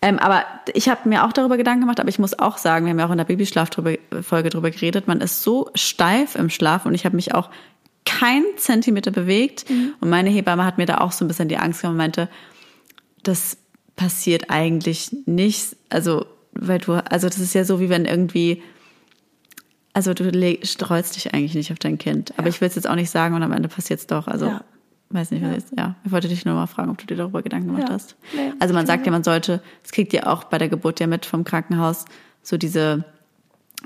Ähm, aber ich habe mir auch darüber Gedanken gemacht, aber ich muss auch sagen, wir haben ja auch in der Babyschlaf-Folge drüber geredet, man ist so steif im Schlaf und ich habe mich auch kein Zentimeter bewegt. Und meine Hebamme hat mir da auch so ein bisschen die Angst gemacht und meinte, das passiert eigentlich nicht. Also, weil du, also das ist ja so, wie wenn irgendwie, also du streust dich eigentlich nicht auf dein Kind. Aber ich will es jetzt auch nicht sagen und am Ende passiert es doch. Also, Ja. Weiß nicht, was jetzt, ja. Ich wollte dich nur mal fragen, ob du dir darüber Gedanken gemacht Ja. hast. Nee, also man sagt ja, man sollte, das kriegt ihr auch bei der Geburt ja mit vom Krankenhaus, so diese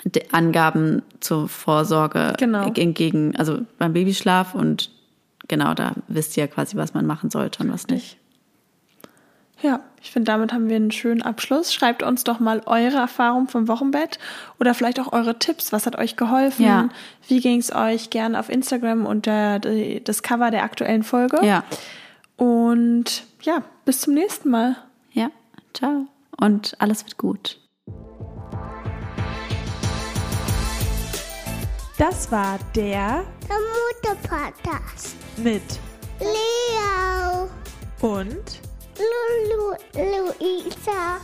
die Angaben zur Vorsorge Genau. entgegen, also beim Babyschlaf und genau, da wisst ihr ja quasi, was man machen sollte und was nicht. Ja, ich finde, damit haben wir einen schönen Abschluss. Schreibt uns doch mal eure Erfahrung vom Wochenbett oder vielleicht auch eure Tipps. Was hat euch geholfen? Ja. Wie ging es euch? Gerne auf Instagram unter das Cover der aktuellen Folge. Ja. Und ja, bis zum nächsten Mal. Ja, ciao. Und alles wird gut. Das war der Der Mutter-Podcast. mit Leo. und Lulu, Luisa.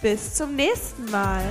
bis zum nächsten Mal.